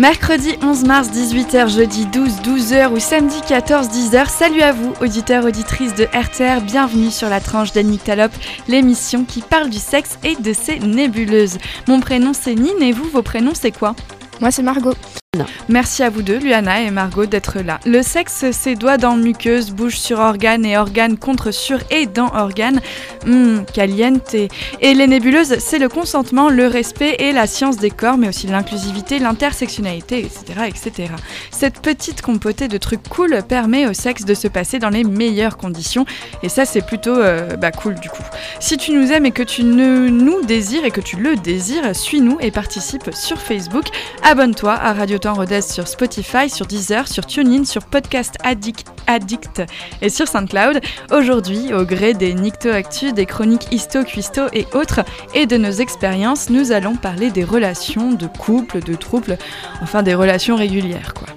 Mercredi 11 mars 18h, jeudi 12 12h ou samedi 14 10h. Salut à vous, auditeurs, auditrices de RTR. Bienvenue sur la tranche d'Annick Talop, l'émission qui parle du sexe et de ses nébuleuses. Mon prénom c'est Nine et vous, vos prénoms c'est quoi? Moi c'est Margot. Merci à vous deux, Luana et Margot, d'être là. Le sexe, c'est doigts dans muqueuse, bouche sur organe et organe contre sur et dans organe. Hum, caliente. Et les nébuleuses, c'est le consentement, le respect et la science des corps, mais aussi l'inclusivité, l'intersectionnalité, etc., etc. Cette petite compotée de trucs cool permet au sexe de se passer dans les meilleures conditions. Et ça, c'est plutôt euh, bah, cool du coup. Si tu nous aimes et que tu nous désires et que tu le désires, suis-nous et participe sur Facebook. Abonne-toi à Radio Temps Rodez sur Spotify, sur Deezer, sur TuneIn, sur Podcast Addict, Addict et sur SoundCloud. Aujourd'hui, au gré des Nicto Actu, des chroniques Histo, Cuisto et autres, et de nos expériences, nous allons parler des relations de couple, de troubles, enfin des relations régulières quoi.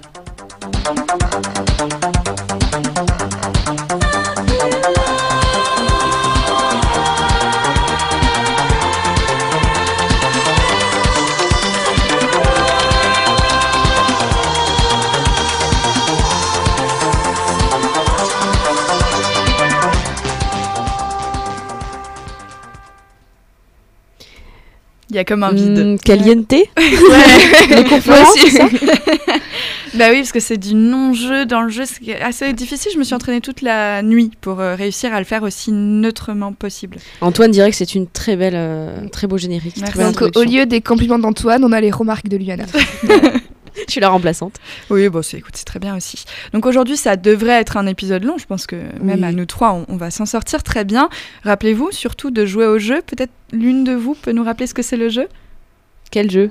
Il y a comme un vide. Mmh, caliente Ouais. c'est ça Bah oui, parce que c'est du non-jeu dans le jeu. C'est assez difficile. Je me suis entraînée toute la nuit pour euh, réussir à le faire aussi neutrement possible. Antoine dirait que c'est une très belle, euh, très beau générique. Merci. très belle Donc au lieu des compliments d'Antoine, on a les remarques de Luana. Je suis la remplaçante. Oui, bon, c'est, écoute, c'est très bien aussi. Donc aujourd'hui, ça devrait être un épisode long. Je pense que même Oui. à nous trois, on, on va s'en sortir très bien. Rappelez-vous surtout de jouer au jeu. Peut-être l'une de vous peut nous rappeler ce que c'est le jeu? Quel jeu?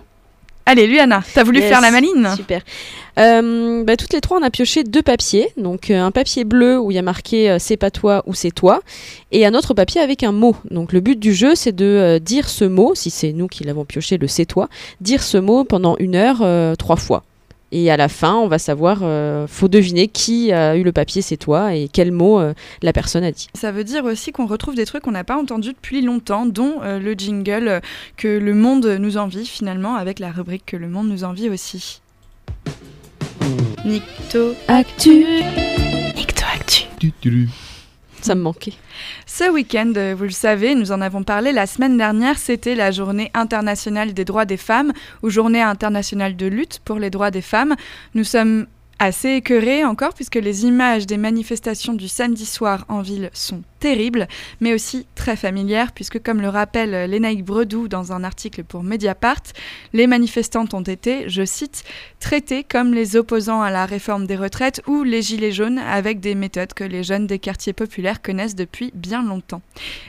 Allez, Luana, t'as voulu Yes. faire la maline Super. Euh, bah, toutes les trois, on a pioché deux papiers. Donc euh, un papier bleu où il y a marqué euh, c'est pas toi ou c'est toi, et un autre papier avec un mot. Donc le but du jeu, c'est de dire ce mot, si c'est nous qui l'avons pioché, le c'est toi, dire ce mot pendant une heure trois fois. Et à la fin, on va savoir, euh, faut deviner qui a eu le papier c'est toi et quel mot euh, la personne a dit. Ça veut dire aussi qu'on retrouve des trucs qu'on n'a pas entendus depuis longtemps, dont euh, le jingle euh, que le monde nous envie finalement, avec la rubrique que le monde nous envie aussi. Nicto Actu. Nicto Actu. Ça me manquait. Ce week-end, vous le savez, nous en avons parlé la semaine dernière, c'était la journée internationale des droits des femmes ou journée internationale de lutte pour les droits des femmes. Nous sommes assez écœurés encore puisque les images des manifestations du samedi soir en ville sont terribles, mais aussi très familières puisque comme le rappelle Lénaïque Bredou dans un article pour Mediapart, les manifestantes ont été, je cite, traitées comme les opposants à la réforme des retraites ou les gilets jaunes avec des méthodes que les jeunes des quartiers populaires connaissent depuis bien longtemps.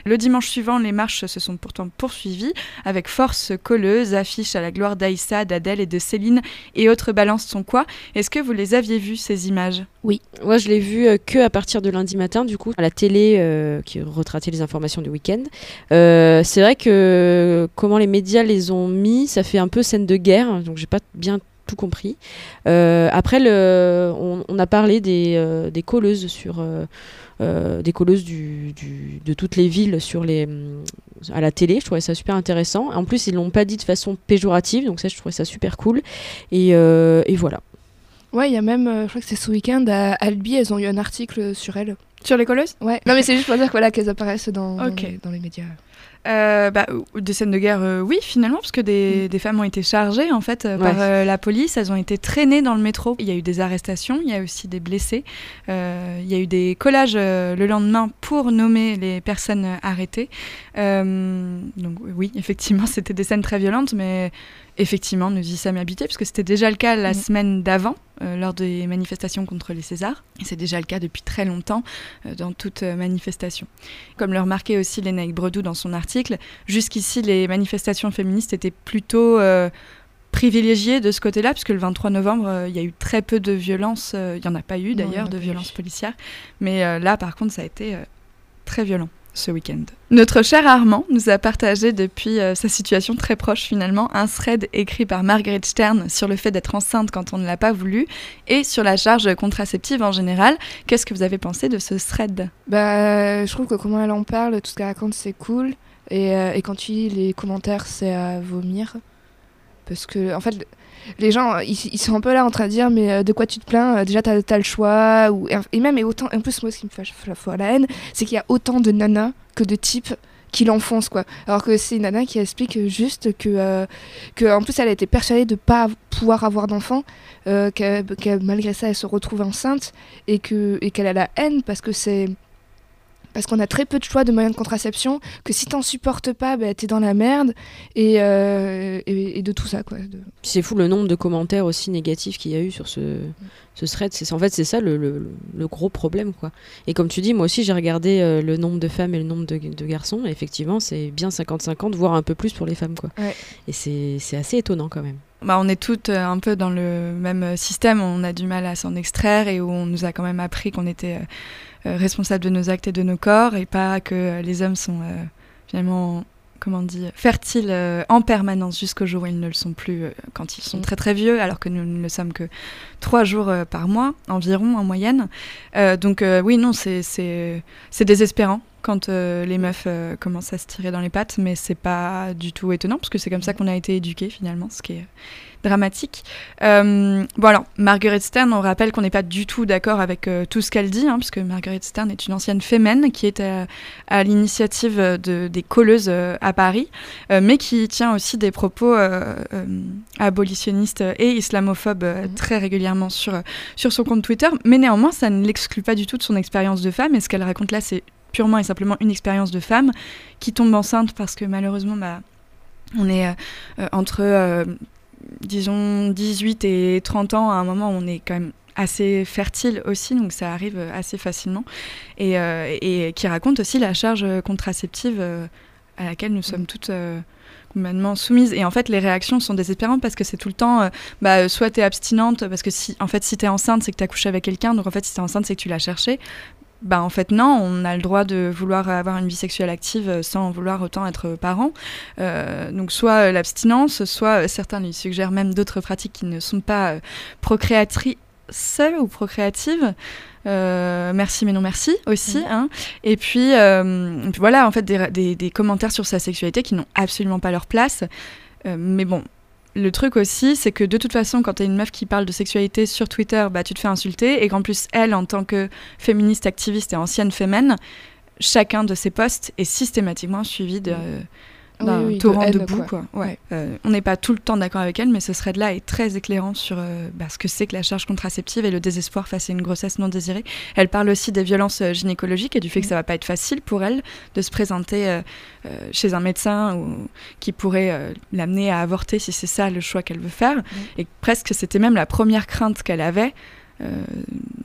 Le dimanche suivant, les marches se sont pourtant poursuivies avec force colleuse, affiches à la gloire d'Aïssa, d'Adèle et de Céline et autres balances sont quoi? Est-ce que vous les aviez vues ces images? Moi, je l'ai vu euh, que à partir de lundi matin, du coup, à la télé euh, qui retratait les informations du week-end. Euh, c'est vrai que comment les médias les ont mis, ça fait un peu scène de guerre, donc j'ai pas bien tout compris. Après, on, a parlé des, des colleuses sur. des colleuses du, du- de toutes les villes sur les, à la télé, je trouvais ça super intéressant. En plus, ils l'ont pas dit de façon péjorative, donc ça, je trouvais ça super cool. Et, et voilà. Ouais, il y a même, euh, je crois que c'est ce week-end à Albi, elles ont eu un article sur elles. Sur les colleuses? Ouais. Non mais c'est juste pour dire voilà, qu'elles apparaissent dans, les, dans les médias. Euh, bah, des scènes de guerre, euh, oui, finalement, parce que des, des femmes ont été chargées en fait euh, par euh, la police. Elles ont été traînées dans le métro. Il y a eu des arrestations, il y a aussi des blessés. Il y a eu des collages le lendemain pour nommer les personnes arrêtées. Donc oui, effectivement, c'était des scènes très violentes, mais effectivement, nous y sommes habités, parce que c'était déjà le cas la Mm. semaine d'avant, euh, lors des manifestations contre les Césars. Et c'est déjà le cas depuis très longtemps euh, dans toute euh, manifestation. Comme le remarquait aussi Lénaïque Bredou dans son article, jusqu'ici, les manifestations féministes étaient plutôt euh, privilégiées de ce côté-là, puisque le 23 novembre, euh, il y a eu très peu de violences. euh, Il n'y en a pas eu d'ailleurs, de violences policières. Mais euh, là, par contre, ça a été euh, très violent ce week-end. Notre cher Armand nous a partagé depuis euh, sa situation très proche finalement un thread écrit par Margaret Stern sur le fait d'être enceinte quand on ne l'a pas voulu et sur la charge contraceptive en général. Qu'est-ce que vous avez pensé de ce thread? Bah, je trouve que comment elle en parle, tout ce qu'elle raconte, c'est cool. Et, euh, et quand tu lis les commentaires, c'est à vomir. Parce que, en fait, les gens, ils, ils sont un peu là en train de dire, mais euh, de quoi tu te plains Euh, Déjà, t'as as le choix. Ou, et même, et autant, en plus, moi, ce qui me fait la fois la haine, c'est qu'il y a autant de nanas que de types qui l'enfoncent, quoi. Alors que c'est une nana qui explique juste que, euh, que en plus, elle a été persuadée de pas pouvoir avoir d'enfant, euh, que malgré ça, elle se retrouve enceinte et que et qu'elle a la haine parce que c'est parce qu'on a très peu de choix de moyens de contraception, que si t'en supportes pas, bah, t'es dans la merde, et, euh, et, et de tout ça, quoi. de- c'est fou le nombre de commentaires aussi négatifs qu'il y a eu sur ce, ce thread. C'est, en fait, c'est ça le, le- le gros problème. quoi. Et comme tu dis, moi aussi, j'ai regardé euh, le nombre de femmes et le nombre de, de garçons. Et effectivement, c'est bien 50-50, voire un peu plus pour les femmes. quoi. Ouais. Et c'est, c'est assez étonnant quand même. Bah, on est toutes euh, un peu dans le même système, on a du mal à s'en extraire et où on nous a quand même appris qu'on était euh, euh, responsable de nos actes et de nos corps et pas que les hommes sont finalement, comment on dit, fertiles euh, en permanence jusqu'au jour où ils ne le sont plus euh, quand ils sont Mm. très très vieux, alors que nous ne le sommes que trois jours euh, par mois environ en moyenne. Donc oui, non, c'est désespérant quand euh, les meufs euh, commencent à se tirer dans les pattes, mais c'est pas du tout étonnant parce que c'est comme ça qu'on a été éduqués finalement, ce qui est dramatique. Euh, bon alors, Margaret Stern, on rappelle qu'on n'est pas du tout d'accord avec euh, tout ce qu'elle dit, hein, puisque Margaret Stern est une ancienne fémène qui est à, à l'initiative de, des colleuses à Paris, mais qui tient aussi des propos abolitionnistes et islamophobes Mhm. très régulièrement sur, sur son compte Twitter, mais néanmoins, ça ne l'exclut pas du tout de son expérience de femme, et ce qu'elle raconte là, c'est purement et simplement une expérience de femme qui tombe enceinte parce que malheureusement, bah, on est euh, euh, entre, euh, disons, 18 et 30 ans, à un moment où on est quand même assez fertile aussi, donc ça arrive assez facilement, et, et qui raconte aussi la charge contraceptive à laquelle nous sommes toutes euh, complètement soumises. Et en fait, les réactions sont désespérantes parce que c'est tout le temps, euh, bah, soit tu es abstinente, parce que si, en fait, si tu es enceinte, c'est que tu as couché avec quelqu'un, donc en fait, si tu es enceinte, c'est que tu l'as cherché. Bah en fait non, on a le droit de vouloir avoir une vie sexuelle active euh, sans vouloir autant être parent. Euh, donc soit euh, l'abstinence, soit certains lui suggèrent même d'autres pratiques qui ne sont pas procréatrices ou procréatives. Euh, merci mais non merci aussi. Hein. Et, puis, euh, et puis voilà, en fait, des, des- des commentaires sur sa sexualité qui n'ont absolument pas leur place. Mais bon, le truc aussi, c'est que de toute façon, quand t'es une meuf qui parle de sexualité sur Twitter, bah tu te fais insulter. Et qu'en plus, elle, en tant que féministe, activiste et ancienne fémène, chacun de ses posts est systématiquement suivi de, d'un Oui, oui, de torrent de, boue. quoi. Quoi. Ouais. Euh, on n'est pas tout le temps d'accord avec elle, mais ce thread-là est très éclairant sur euh, bah, ce que c'est que la charge contraceptive et le désespoir face à une grossesse non désirée. Elle parle aussi des violences euh, gynécologiques et du fait que Mm. ça va pas être facile pour elle de se présenter euh, chez un médecin ou, qui pourrait l'amener à avorter si c'est ça le choix qu'elle veut faire. Et presque c'était même la première crainte qu'elle avait. Euh,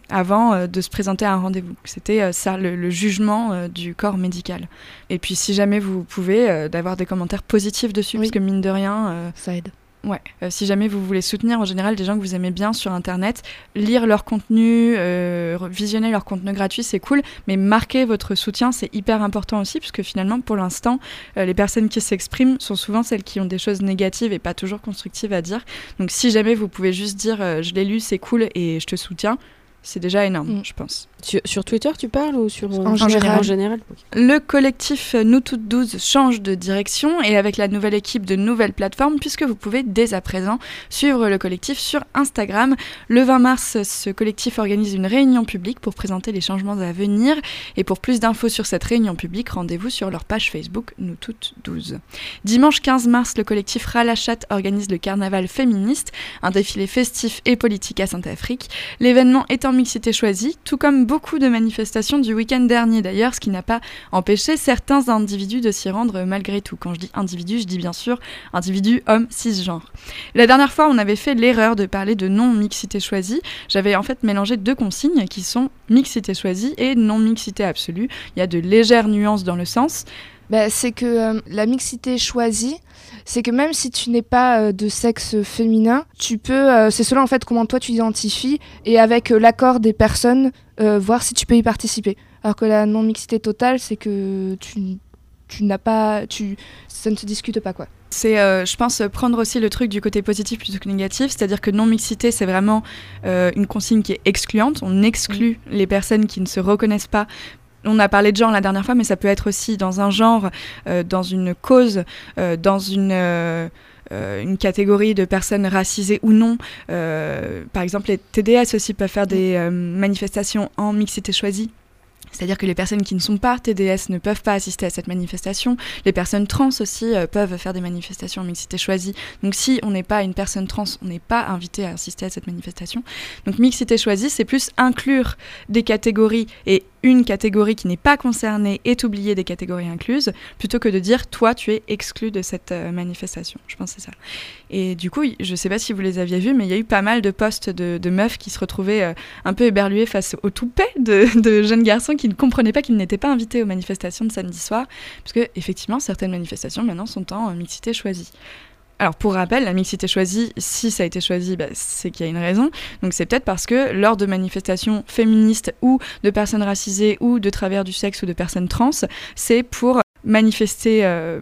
avant euh, de se présenter à un rendez-vous. C'était euh, ça, le, le jugement du corps médical. Et puis si jamais vous pouvez, d'avoir des commentaires positifs dessus, Oui. parce que mine de rien, Ça aide. Ouais, euh, si jamais vous voulez soutenir en général des gens que vous aimez bien sur Internet, lire leur contenu, euh, visionner leur contenu gratuit, c'est cool, mais marquer votre soutien, c'est hyper important aussi, puisque finalement, pour l'instant, euh, les personnes qui s'expriment sont souvent celles qui ont des choses négatives et pas toujours constructives à dire. Donc si jamais vous pouvez juste dire je l'ai lu, c'est cool et je te soutiens, c'est déjà énorme, Mm. je pense. Sur, sur Twitter, tu parles ou sur En général. En général. Le collectif Nous Toutes 12 change de direction et avec la nouvelle équipe de nouvelles plateformes puisque vous pouvez dès à présent suivre le collectif sur Instagram. Le 20 mars, ce collectif organise une réunion publique pour présenter les changements à venir et pour plus d'infos sur cette réunion publique, rendez-vous sur leur page Facebook Nous Toutes 12. Dimanche 15 mars, le collectif Ralachat organise le carnaval féministe, un défilé festif et politique à Saint-Afrique. L'événement est mixité choisie, tout comme beaucoup de manifestations du week-end dernier d'ailleurs, ce qui n'a pas empêché certains individus de s'y rendre malgré tout. Quand je dis individu, je dis bien sûr individu homme cisgenre. La dernière fois, on avait fait l'erreur de parler de non-mixité choisie. J'avais en fait mélangé deux consignes qui sont mixité choisie et non-mixité absolue. Il y a de légères nuances dans le sens. Bah, c'est que euh, la mixité choisie, c'est que même si tu n'es pas euh, de sexe féminin, tu peux, euh, c'est selon en fait comment toi tu t'identifies et avec l'accord des personnes, voir si tu peux y participer. Alors que la non-mixité totale, c'est que tu, tu n'as pas, tu, ça ne se discute pas quoi. C'est, euh, je pense, prendre aussi le truc du côté positif plutôt que négatif, c'est-à-dire que non-mixité, c'est vraiment euh, une consigne qui est excluante. On exclut les personnes qui ne se reconnaissent pas. On a parlé de genre la dernière fois, mais ça peut être aussi dans un genre, euh, dans une cause, euh, dans une, euh, une catégorie de personnes racisées ou non. par exemple, les TDS aussi peuvent faire des manifestations en mixité choisie. C'est-à-dire que les personnes qui ne sont pas TDS ne peuvent pas assister à cette manifestation. Les personnes trans aussi peuvent faire des manifestations en mixité choisie. Donc si on n'est pas une personne trans, on n'est pas invité à assister à cette manifestation. Donc mixité choisie, c'est plus inclure des catégories et une catégorie qui n'est pas concernée est oubliée des catégories incluses, plutôt que de dire toi tu es exclu de cette euh, manifestation. Je pense c'est ça. Et du coup, je ne sais pas si vous les aviez vus, mais il y a eu pas mal de postes de, meufs qui se retrouvaient euh, un peu éberlués face au toupet de, de jeunes garçons qui ne comprenaient pas qu'ils n'étaient pas invités aux manifestations de samedi soir, parce que effectivement certaines manifestations maintenant sont en mixité choisie. Alors pour rappel, la mixité choisie, si ça a été choisi, bah, c'est qu'il y a une raison. Donc c'est peut-être parce que lors de manifestations féministes ou de personnes racisées ou de travers du sexe ou de personnes trans, c'est pour manifester, euh,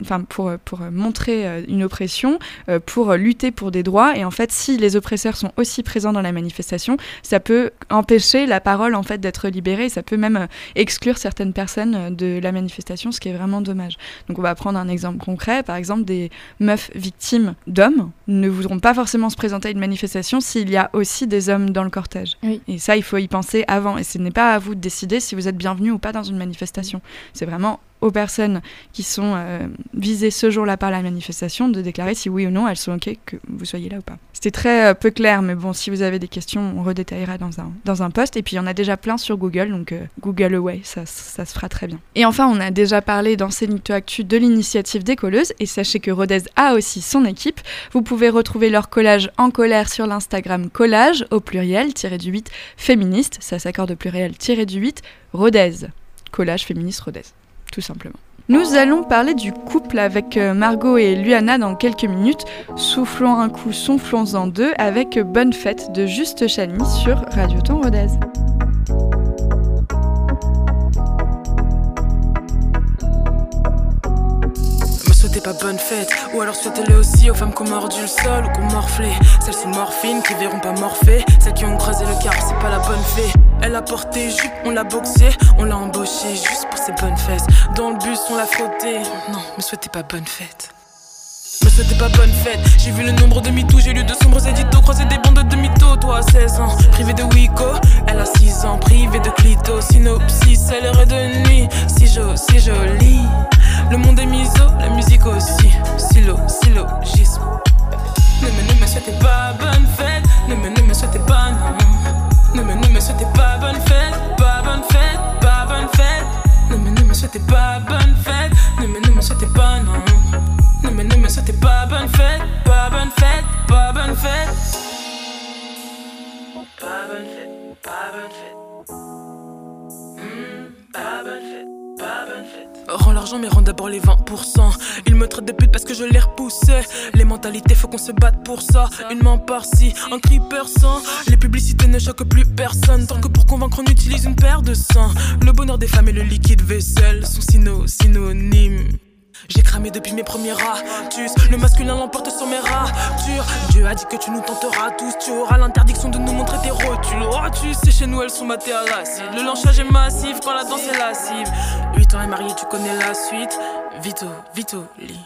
enfin pour, pour montrer euh, une oppression, euh, pour lutter pour des droits. Et en fait, si les oppresseurs sont aussi présents dans la manifestation, ça peut empêcher la parole en fait d'être libérée. Ça peut même exclure certaines personnes de la manifestation, ce qui est vraiment dommage. Donc on va prendre un exemple concret. Par exemple, des meufs victimes d'hommes ne voudront pas forcément se présenter à une manifestation s'il y a aussi des hommes dans le cortège. Et ça, il faut y penser avant. Et ce n'est pas à vous de décider si vous êtes bienvenu ou pas dans une manifestation. C'est vraiment aux personnes qui sont euh, visées ce jour-là par la manifestation de déclarer si oui ou non elles sont OK que vous soyez là ou pas. C'était très euh, peu clair, mais bon, si vous avez des questions, on redétaillera dans un, dans un post. Et puis, il y en a déjà plein sur Google, donc euh, Google Away, ça, ça, se fera très bien. Et enfin, on a déjà parlé dans Cénito Actu de l'initiative des colleuses, et sachez que Rodez a aussi son équipe. Vous pouvez retrouver leur collage en colère sur l'Instagram collage, au pluriel, tiré du 8, féministe, ça s'accorde au pluriel, tiré du 8, Rodez. Collage féministe Rodez tout simplement. Nous allons parler du couple avec euh, Margot et Luana dans quelques minutes. Soufflons un coup, soufflons-en deux avec Bonne Fête de Juste Chani sur Radio Ton Rodez. Souhaitez pas bonne fête. Ou alors souhaitez-le aussi aux femmes qui ont mordu le sol ou qui ont morflé Celles sous morphine qui verront pas morfler Celles qui ont creusé le car c'est pas la bonne fée. Elle a porté jupe, on l'a boxé On l'a embauché juste pour ses bonnes fesses. Dans le bus on l'a frotté. Non, me souhaitez pas bonne fête. Me souhaitez pas bonne fête, j'ai vu le nombre de mythos, j'ai lu de sombres éditos, croisé des bandes de mythos, toi à 16 ans, privé de Wico, elle a 6 ans, privé de clito, synopsis, elle est de nuit, si jo, si joli. Le monde est miso, la musique aussi. Silo, syllogisme. Ne me, ne me souhaitez pas bonne fête. Ne me, ne me souhaitez pas non. Ne me, ne me souhaitez pas bonne fête. Pas bonne fête, pas bonne fête. Ne me, ne me souhaitez pas bonne fête. Ne me, ne me souhaitez pas non. Ne me, ne me souhaitez pas bonne fête. Pas bonne fête, pas bonne fête. Pas bonne fête, pas bonne fête. Hmm, pas bonne fête. L'argent, mais rends d'abord les 20%. Ils me traitent de pute parce que je les repoussais. Les mentalités, faut qu'on se batte pour ça. Une main par-ci, un cri perçant. Les publicités ne choquent plus personne. Tant que pour convaincre, on utilise une paire de seins. Le bonheur des femmes et le liquide vaisselle sont synonymes. J'ai cramé depuis mes premiers ratus. Le masculin l'emporte sur mes ratures. Dieu a dit que tu nous tenteras tous. Tu auras l'interdiction de nous montrer tes rotules. Oh, tu sais, chez nous, elles sont matées à l'acide. Le lanchage est massif quand la danse est lascive. 8 ans et marié, tu connais la suite. Vito, Vito, lit.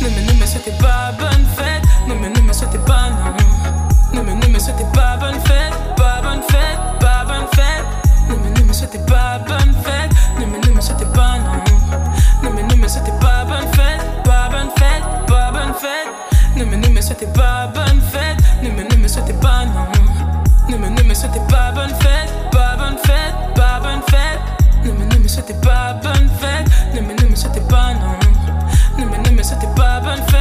Ne me, ne me souhaitez pas bonne fête. Ne me, ne me souhaitez pas non. Ne me, ne me souhaitez pas bonne fête. Pas bonne fête, pas bonne fête. Ne me, ne me souhaitez pas bonne fête. Ne me, ne me souhaitez pas non. Me souhaitez pas bonne fête, pas bonne fête, pas bonne fête. Ne me, ne me souhaitez pas bonne fête, ne me, ne me souhaitez pas non. Ne me, ne me souhaitez pas bonne fête, pas bonne fête, pas bonne fête. Ne me, ne me souhaitez pas bonne fête, ne me, ne me souhaitez pas non. Ne me, ne me souhaitez pas bonne fête,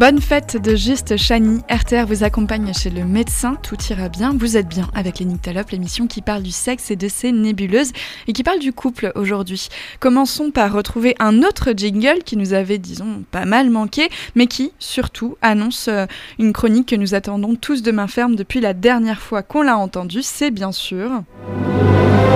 Bonne fête de Juste Chani. RTR vous accompagne chez le médecin. Tout ira bien. Vous êtes bien avec les Nyctalopes, l'émission qui parle du sexe et de ses nébuleuses et qui parle du couple aujourd'hui. Commençons par retrouver un autre jingle qui nous avait, disons, pas mal manqué, mais qui, surtout, annonce euh, une chronique que nous attendons tous de main ferme depuis la dernière fois qu'on l'a entendu. C'est bien sûr.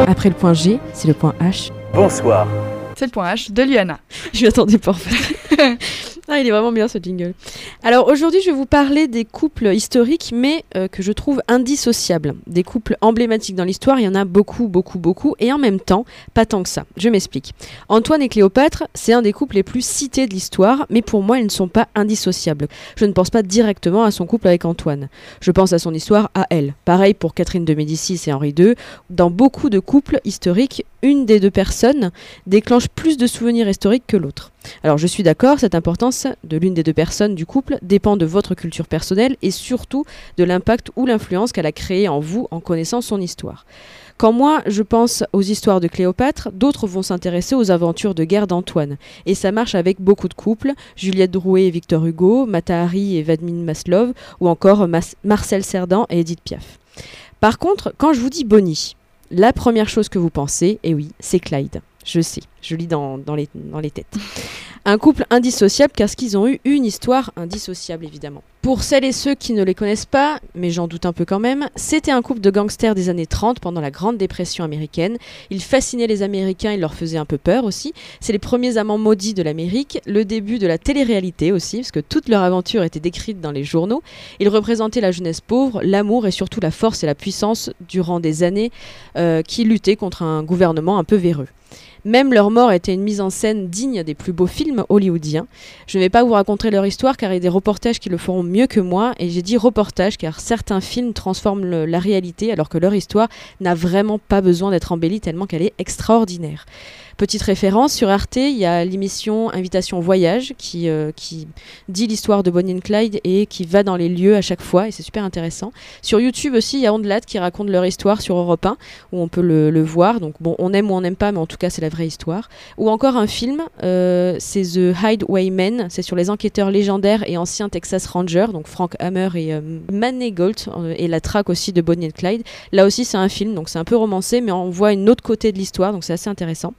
Après le point G, c'est le point H. Bonsoir. C'est le point H de Liana. Je m'y attendais pas en fait. Ah, il est vraiment bien ce jingle. Alors aujourd'hui, je vais vous parler des couples historiques, mais euh, que je trouve indissociables. Des couples emblématiques dans l'histoire, il y en a beaucoup, beaucoup, beaucoup, et en même temps, pas tant que ça. Je m'explique. Antoine et Cléopâtre, c'est un des couples les plus cités de l'histoire, mais pour moi, ils ne sont pas indissociables. Je ne pense pas directement à son couple avec Antoine. Je pense à son histoire à elle. Pareil pour Catherine de Médicis et Henri II. Dans beaucoup de couples historiques, une des deux personnes déclenche plus de souvenirs historiques que l'autre. Alors je suis d'accord, cette importance de l'une des deux personnes du couple dépend de votre culture personnelle et surtout de l'impact ou l'influence qu'elle a créé en vous en connaissant son histoire. Quand moi je pense aux histoires de Cléopâtre, d'autres vont s'intéresser aux aventures de guerre d'Antoine. Et ça marche avec beaucoup de couples, Juliette Drouet et Victor Hugo, Matahari et Vadmin Maslov, ou encore Marcel Cerdan et Edith Piaf. Par contre, quand je vous dis Bonnie, la première chose que vous pensez, et oui, c'est Clyde. Je sais, je lis dans, les, têtes. Un couple indissociable car qu'ils ont eu une histoire indissociable évidemment. Pour celles et ceux qui ne les connaissent pas, mais j'en doute un peu quand même, c'était un couple de gangsters des années 30 pendant la Grande Dépression américaine. Ils fascinaient les Américains, ils leur faisaient un peu peur aussi. C'est les premiers amants maudits de l'Amérique, le début de la télé-réalité aussi, parce que toute leur aventure était décrite dans les journaux. Ils représentaient la jeunesse pauvre, l'amour et surtout la force et la puissance durant des années euh, qui luttaient contre un gouvernement un peu véreux. Même leur mort était une mise en scène digne des plus beaux films hollywoodiens. Je ne vais pas vous raconter leur histoire car il y a des reportages qui le feront mieux que moi et j'ai dit reportage car certains films transforment la réalité alors que leur histoire n'a vraiment pas besoin d'être embellie tellement qu'elle est extraordinaire. Petite référence, sur Arte, il y a l'émission Invitation Voyage qui, euh, qui dit l'histoire de Bonnie and Clyde et qui va dans les lieux à chaque fois et c'est super intéressant. Sur YouTube aussi, il y a Ondelat qui raconte leur histoire sur Europe 1 où on peut le, voir. Donc bon, on aime ou on n'aime pas, mais en tout cas, c'est la vraie histoire. Ou encore un film, euh, c'est The Hideawaymen, c'est sur les enquêteurs légendaires et anciens Texas Rangers, donc Frank Hammer et euh, Manny Gold et la traque aussi de Bonnie and Clyde. Là aussi, c'est un film, donc c'est un peu romancé, mais on voit une autre côté de l'histoire, donc c'est assez intéressant.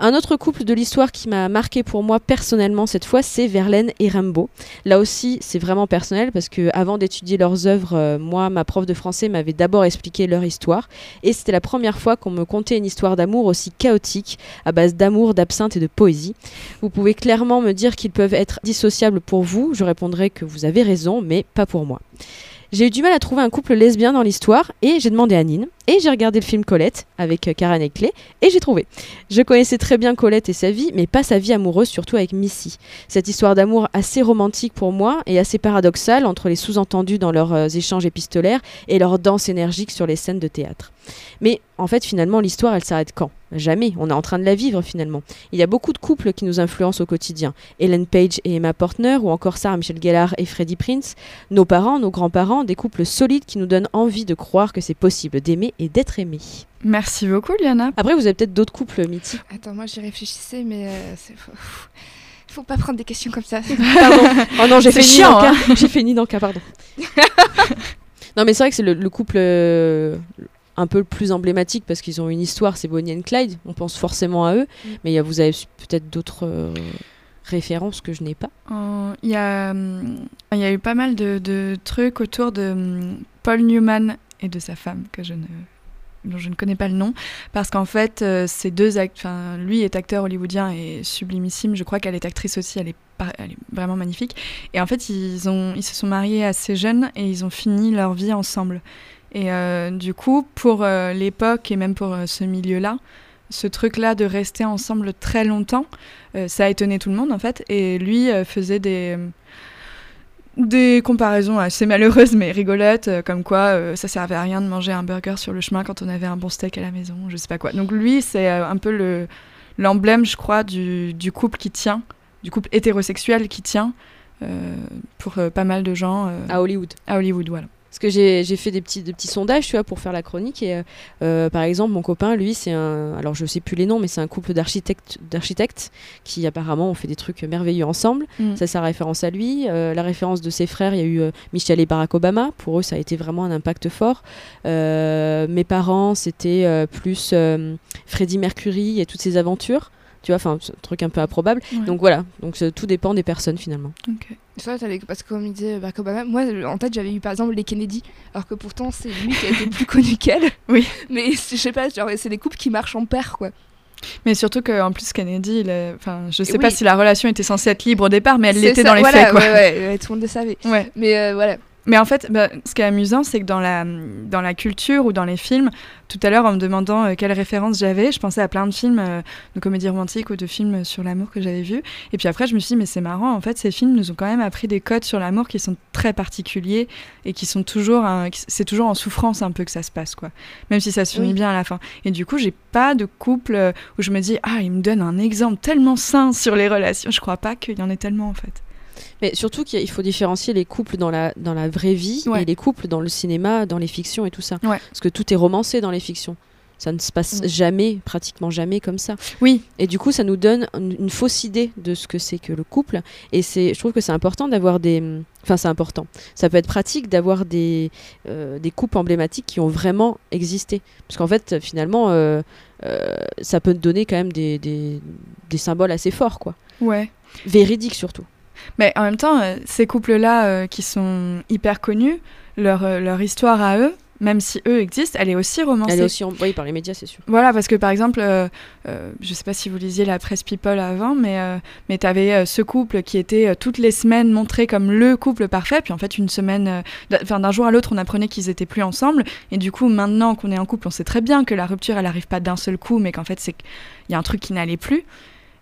Un autre couple de l'histoire qui m'a marqué pour moi personnellement cette fois, c'est Verlaine et Rimbaud. Là aussi, c'est vraiment personnel parce que avant d'étudier leurs œuvres, euh, moi, ma prof de français m'avait d'abord expliqué leur histoire et c'était la première fois qu'on me contait une histoire d'amour aussi chaotique à base d'amour, d'absinthe et de poésie. Vous pouvez clairement me dire qu'ils peuvent être dissociables pour vous, je répondrai que vous avez raison, mais pas pour moi. J'ai eu du mal à trouver un couple lesbien dans l'histoire et j'ai demandé à Nine. Et j'ai regardé le film Colette avec euh, Karen et Clé et j'ai trouvé. Je connaissais très bien Colette et sa vie, mais pas sa vie amoureuse, surtout avec Missy. Cette histoire d'amour assez romantique pour moi et assez paradoxale entre les sous-entendus dans leurs euh, échanges épistolaires et leur danse énergique sur les scènes de théâtre. Mais en fait, finalement, l'histoire, elle s'arrête quand? Jamais. On est en train de la vivre finalement. Il y a beaucoup de couples qui nous influencent au quotidien. Ellen Page et Emma Portner, ou encore Sarah Michel Gellar et Freddie Prince. Nos parents, nos grands-parents, des couples solides qui nous donnent envie de croire que c'est possible d'aimer et d'être aimé. Merci beaucoup, Liana. Après, vous avez peut-être d'autres couples mythiques. Attends, moi j'y réfléchissais, mais euh, c'est faut pas prendre des questions comme ça. Pardon. Oh non, j'ai fait chiant. Hein. J'ai fait Nidanka, pardon. non, mais c'est vrai que c'est le, couple euh, un peu le plus emblématique parce qu'ils ont une histoire, c'est Bonnie and Clyde. On pense forcément à eux, mm. mais y a, vous avez peut-être d'autres euh, références que je n'ai pas. Il y, a, y a eu pas mal de, de trucs autour de hum, Paul Newman et de sa femme que je ne dont je ne connais pas le nom, parce qu'en fait, euh, ces deux acteurs, lui est acteur hollywoodien et sublimissime, je crois qu'elle est actrice aussi, elle est, elle est, vraiment magnifique. Et en fait, ils, ont, ils se sont mariés assez jeunes et ils ont fini leur vie ensemble. Et euh, du coup, pour euh, l'époque et même pour ce milieu-là, ce truc-là de rester ensemble très longtemps, ça a étonné tout le monde en fait. Et lui faisait des des comparaisons assez malheureuses mais rigolotes, euh, comme quoi euh, ça servait à rien de manger un burger sur le chemin quand on avait un bon steak à la maison, je sais pas quoi. Donc lui, c'est euh, un peu le l'emblème, je crois, du, du, couple qui tient, du couple hétérosexuel qui tient pour pas mal de gens. à Hollywood. À Hollywood, voilà. Parce que j'ai fait des petits, des petits sondages, tu vois, pour faire la chronique. Et euh, par exemple, mon copain, lui, c'est un. Alors, je sais plus les noms, mais c'est un couple d'architectes d'architectes qui apparemment ont fait des trucs merveilleux ensemble. Mm. Ça, c'est référence à lui. la référence de ses frères, il y a eu Michel et Barack Obama. Pour eux, ça a été vraiment un impact fort. mes parents, c'était plus Freddie Mercury et toutes ses aventures tu vois, enfin, un truc un peu improbable. Donc voilà, donc tout dépend des personnes finalement. Ok. Ça, parce que comme il disait Barack Obama, moi en tête j'avais eu par exemple les Kennedy, alors que pourtant c'est lui qui a été plus connu qu'elle. Oui. Mais je sais pas, genre c'est des couples qui marchent en paire quoi. Mais surtout qu'en plus Kennedy, il enfin, je sais pas si la relation était censée être libre au départ, mais elle l'était dans les faits quoi. Ouais, ouais, tout le monde le savait. Ouais. Mais euh, voilà. Mais en fait, bah, ce qui est amusant, c'est que dans la, dans la culture ou dans les films, tout à l'heure, en me demandant euh, quelle référence j'avais, je pensais à plein de films euh, de comédies romantiques ou de films sur l'amour que j'avais vus. Et puis après, je me suis dit, mais c'est marrant, en fait, ces films nous ont quand même appris des codes sur l'amour qui sont très particuliers et qui sont toujours. c'est toujours en souffrance un peu que ça se passe, quoi. Même si ça se finit bien à la fin. Et du coup, j'ai pas de couple euh, où je me dis, ah, il me donne un exemple tellement sain sur les relations. Je crois pas qu'il y en ait tellement, en fait. Mais surtout qu'il faut différencier les couples dans la, dans la vraie vie et les couples dans le cinéma, dans les fictions et tout ça. Parce que tout est romancé dans les fictions. Ça ne se passe mm. jamais, pratiquement jamais comme ça. Oui. Et du coup, ça nous donne une, fausse idée de ce que c'est que le couple. Et c'est, je trouve que c'est important d'avoir des. Enfin, c'est important. Ça peut être pratique d'avoir des, euh, des couples emblématiques qui ont vraiment existé. Parce qu'en fait, finalement, euh, euh, ça peut donner quand même des, des, des symboles assez forts, quoi. Ouais. Véridiques surtout. Mais en même temps, euh, ces couples-là euh, qui sont hyper connus, leur, euh, leur histoire à eux, même si eux existent, elle est aussi romancée. Elle est aussi envoyée par les médias, c'est sûr. Voilà, parce que par exemple, je ne sais pas si vous lisiez la presse People avant, mais, mais tu avais ce couple qui était toutes les semaines montré comme le couple parfait, puis en fait, une semaine, enfin d'un jour à l'autre, on apprenait qu'ils étaient plus ensemble, et du coup, maintenant qu'on est en couple, on sait très bien que la rupture, elle n'arrive pas d'un seul coup, mais qu'en fait, c'est qu'il y a un truc qui n'allait plus.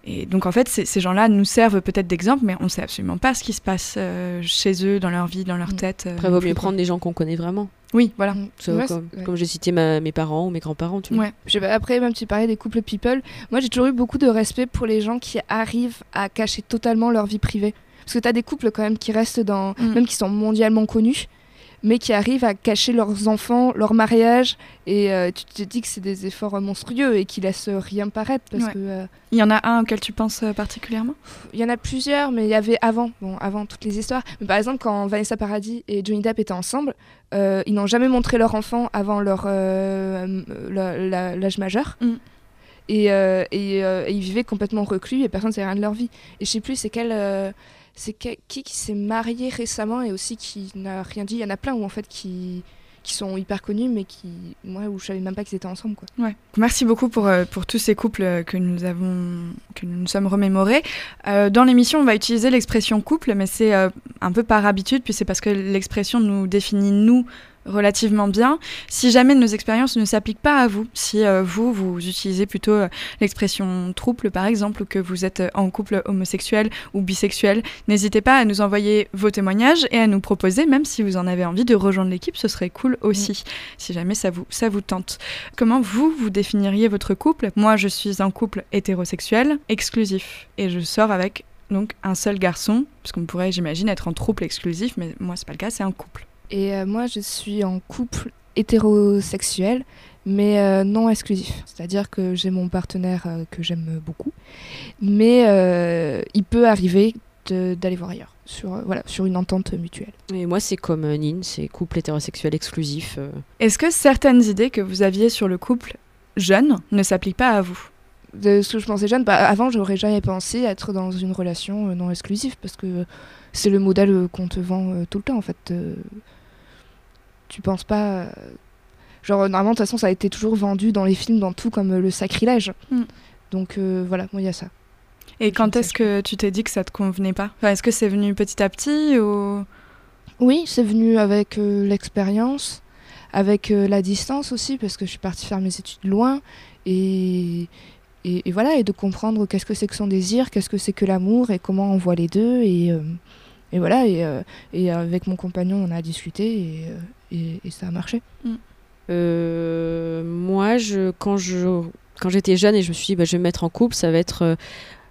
Et donc en fait, ces gens-là nous servent peut-être d'exemple, mais on ne sait absolument pas ce qui se passe euh, chez eux, dans leur vie, dans leur mm. tête. Euh, Après, il vaut mieux prendre des gens qu'on connaît vraiment. Oui, voilà. Mm. comme, j'ai cité mes parents ou mes grands-parents. Tu ouais. Après, même tu parlais des couples people, moi j'ai toujours eu beaucoup de respect pour les gens qui arrivent à cacher totalement leur vie privée. Parce que tu as des couples quand même qui restent dans. Mm. même qui sont mondialement connus mais qui arrivent à cacher leurs enfants, leur mariage, et euh, tu te dis que c'est des efforts monstrueux et qui laissent rien paraître. Parce que, euh, il y en a un auquel tu penses euh, particulièrement? Il y en a plusieurs, mais il y avait avant, bon, avant toutes les histoires. Mais par exemple, quand Vanessa Paradis et Johnny Depp étaient ensemble, ils n'ont jamais montré leur enfant avant leur l'âge majeur. Mm. Et, et, ils vivaient complètement reclus et personne ne savait rien de leur vie. Et je sais plus c'est quel c'est qui qui s'est marié récemment et aussi qui n'a rien dit. Il y en a plein où en fait qui qui sont hyper connus mais qui moi où je savais même pas qu'ils étaient ensemble quoi. Ouais. Merci beaucoup pour euh, pour tous ces couples que nous avons que nous sommes remémorés. Euh, dans l'émission, on va utiliser l'expression couple mais c'est euh, un peu par habitude puis c'est parce que l'expression nous définit nous relativement bien. Si jamais nos expériences ne s'appliquent pas à vous, si euh, vous, vous utilisez plutôt euh, l'expression trouble par exemple, ou que vous êtes euh, en couple homosexuel ou bisexuel, n'hésitez pas à nous envoyer vos témoignages et à nous proposer, même si vous en avez envie de rejoindre l'équipe, ce serait cool aussi, si jamais ça vous, ça vous tente. Comment vous, vous définiriez votre couple? Moi, je suis en couple hétérosexuel, exclusif, et je sors avec donc un seul garçon, parce qu'on pourrait, j'imagine, être en couple exclusif, mais moi, c'est pas le cas, c'est un couple. Et euh, moi, je suis en couple hétérosexuel, mais euh, non exclusif. C'est-à-dire que j'ai mon partenaire euh, que j'aime beaucoup, mais il peut arriver d'aller voir ailleurs, sur, voilà, sur une entente mutuelle. Et moi, c'est comme Nine, c'est couple hétérosexuel exclusif. Est-ce que certaines idées que vous aviez sur le couple jeune ne s'appliquent pas à vous? De ce que je pensais jeune, bah, avant j'aurais jamais pensé être dans une relation non exclusive parce que c'est le modèle qu'on te vend tout le temps en fait tu penses pas. Euh, genre, normalement, de toute façon, ça a été toujours vendu dans les films, dans tout, comme euh, le sacrilège. Mm. Donc euh, voilà, moi, il y a ça. Et quand est-ce que tu t'es dit que ça te convenait pas? Est-ce que c'est venu petit à petit ou... Oui, c'est venu avec l'expérience, avec la distance aussi, parce que je suis partie faire mes études loin. Et, et, voilà, et de comprendre qu'est-ce que c'est que son désir, qu'est-ce que c'est que l'amour, et comment on voit les deux. Et, et voilà, et, et, avec mon compagnon, on a discuté, et, et, ça a marché. Mm. Euh, moi, je, quand je quand j'étais jeune et je me suis dit bah, je vais me mettre en couple, ça va être euh,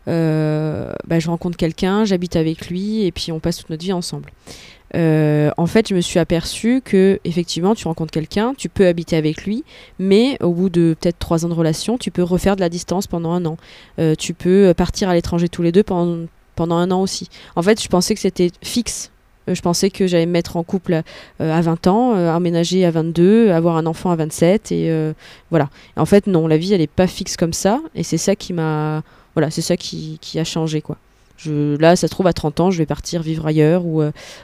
euh, bah, je rencontre quelqu'un, j'habite avec lui et puis on passe toute notre vie ensemble. En fait, je me suis aperçue que effectivement, tu rencontres quelqu'un, tu peux habiter avec lui, mais au bout de peut-être trois ans de relation, tu peux refaire de la distance pendant un an. tu peux partir à l'étranger tous les deux pendant pendant un an aussi. En fait, je pensais que c'était fixe euh, je pensais que j'allais me mettre en couple euh, à 20 ans, euh, emménager à 22, avoir un enfant à 27 et voilà. En fait non, la vie elle est pas fixe comme ça et c'est ça qui m'a voilà, c'est ça qui, qui, a changé quoi. Là, ça se trouve à 30 ans, je vais partir vivre ailleurs ou,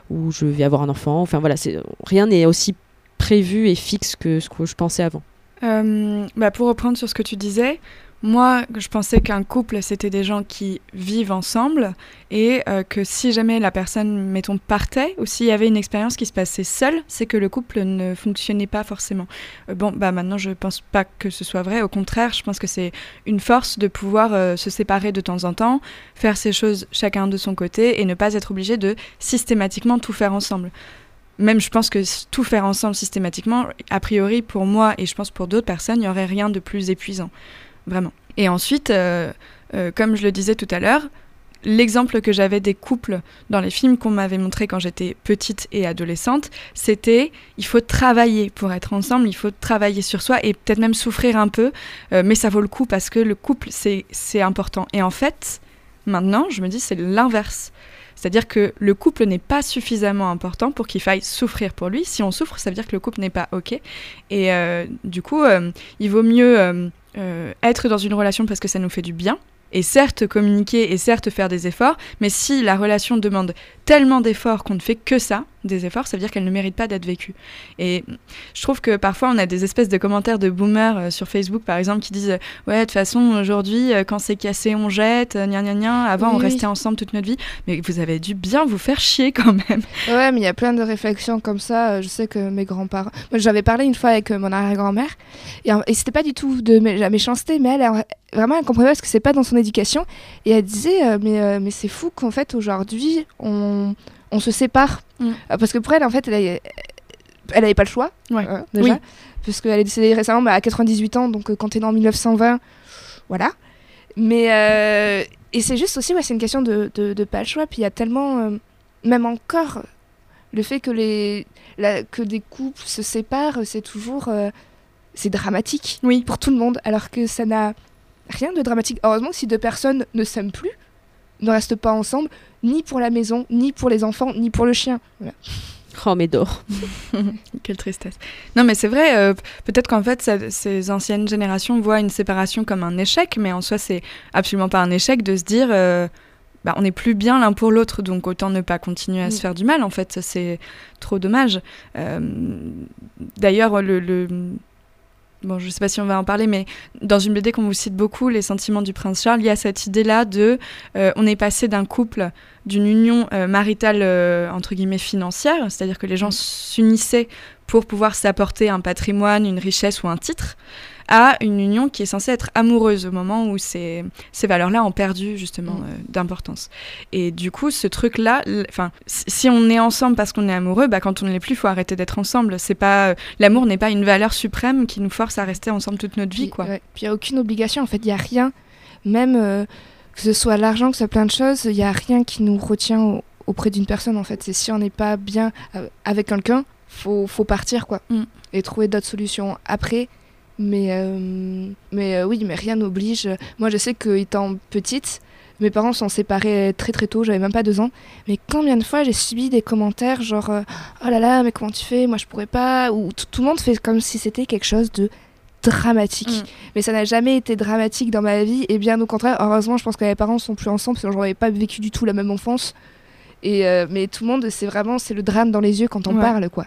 ou je vais avoir un enfant. Enfin voilà, rien n'est aussi prévu et fixe que ce que je pensais avant. bah pour reprendre sur ce que tu disais, moi, je pensais qu'un couple, c'était des gens qui vivent ensemble et euh, que si jamais la personne, mettons, partait ou s'il y avait une expérience qui se passait seule, c'est que le couple ne fonctionnait pas forcément. Euh, bon, bah maintenant, je pense pas que ce soit vrai. Au contraire, je pense que c'est une force de pouvoir euh, se séparer de temps en temps, faire ces choses chacun de son côté et ne pas être obligé de systématiquement tout faire ensemble même je pense que tout faire ensemble systématiquement, a priori pour moi et je pense pour d'autres personnes, il n'y aurait rien de plus épuisant vraiment. Et ensuite, euh, euh, comme je le disais tout à l'heure, l'exemple que j'avais des couples dans les films qu'on m'avait montré quand j'étais petite et adolescente, c'était il faut travailler pour être ensemble, il faut travailler sur soi et peut-être même souffrir un peu, euh, mais ça vaut le coup parce que le couple, c'est important. Et en fait, maintenant, je me dis c'est l'inverse. C'est-à-dire que le couple n'est pas suffisamment important pour qu'il faille souffrir pour lui. Si on souffre, ça veut dire que le couple n'est pas OK. Et du coup, il vaut mieux euh, être dans une relation parce que ça nous fait du bien, et certes communiquer et certes faire des efforts, mais si la relation demande tellement d'efforts qu'on ne fait que ça, des efforts, ça veut dire qu'elle ne mérite pas d'être vécue. Et je trouve que parfois on a des espèces de commentaires de boomers euh, sur Facebook par exemple qui disent ouais de toute façon aujourd'hui euh, quand c'est cassé on jette, gna gna gna, avant on restait ensemble toute notre vie, mais vous avez dû bien vous faire chier quand même. Ouais mais il y a plein de réflexions comme ça, euh, je sais que mes grands-parents, j'avais parlé une fois avec mon arrière-grand-mère et, et c'était pas du tout de la méchanceté mais elle, vraiment elle comprenait parce que c'est pas dans son éducation et elle disait mais, mais c'est fou qu'en fait aujourd'hui on on se sépare. Mm. Euh, parce que pour elle, en fait, elle, elle avait pas le choix, euh, déjà. Oui. Parce qu'elle est décédée récemment bah, à 98 ans, donc euh, quand t'es né en 1920, voilà. Mais. et c'est juste aussi, ouais, c'est une question de, de, pas le choix. Puis il y a tellement. même encore, le fait que, les, que des couples se séparent, c'est toujours. c'est dramatique oui. pour tout le monde, alors que ça n'a rien de dramatique. Heureusement, si deux personnes ne s'aiment plus, ne restent pas ensemble, ni pour la maison, ni pour les enfants, ni pour le chien. Oh, mais d'or. Quelle tristesse. Non, mais c'est vrai, euh, peut-être qu'en fait, ces anciennes générations voient une séparation comme un échec, mais en soi, c'est absolument pas un échec de se dire euh, bah, on n'est plus bien l'un pour l'autre, donc autant ne pas continuer à se faire du mal, en fait, c'est trop dommage. Euh, d'ailleurs, le, bon, je sais pas si on va en parler, mais dans une BD qu'on vous cite beaucoup, Les sentiments du prince Charles, il y a cette idée-là de, euh, on est passé d'un couple, d'une union euh, maritale euh, entre guillemets financière, c'est-à-dire que les gens mm. s'unissaient pour pouvoir s'apporter un patrimoine, une richesse ou un titre, à une union qui est censée être amoureuse au moment où ces, ces valeurs-là ont perdu justement mm. euh, d'importance. Et du coup, ce truc-là, enfin, si on est ensemble parce qu'on est amoureux, bah, quand on ne l'est plus, il faut arrêter d'être ensemble. C'est pas l'amour n'est pas une valeur suprême qui nous force à rester ensemble toute notre vie, quoi. Puis il y a aucune obligation. En fait, il y a rien, même euh, que ce soit l'argent, que ce soit plein de choses, il y a rien qui nous retient auprès d'une personne. En fait, c'est si on n'est pas bien euh, avec quelqu'un, faut faut partir quoi mm. et trouver d'autres solutions. Après, mais, euh, mais euh, oui, mais rien n'oblige. Moi, je sais qu'étant petite, mes parents sont séparés très très tôt, j'avais même pas deux ans. Mais combien de fois j'ai subi des commentaires genre euh, Oh là là, mais comment tu fais? Moi je pourrais pas. Ou tout le monde fait comme si c'était quelque chose de dramatique. Mm. Mais ça n'a jamais été dramatique dans ma vie. Et bien au contraire, heureusement, je pense que mes parents sont plus ensemble que j'aurais pas vécu du tout la même enfance. Et, mais tout le monde, c'est vraiment c'est le drame dans les yeux quand on parle quoi.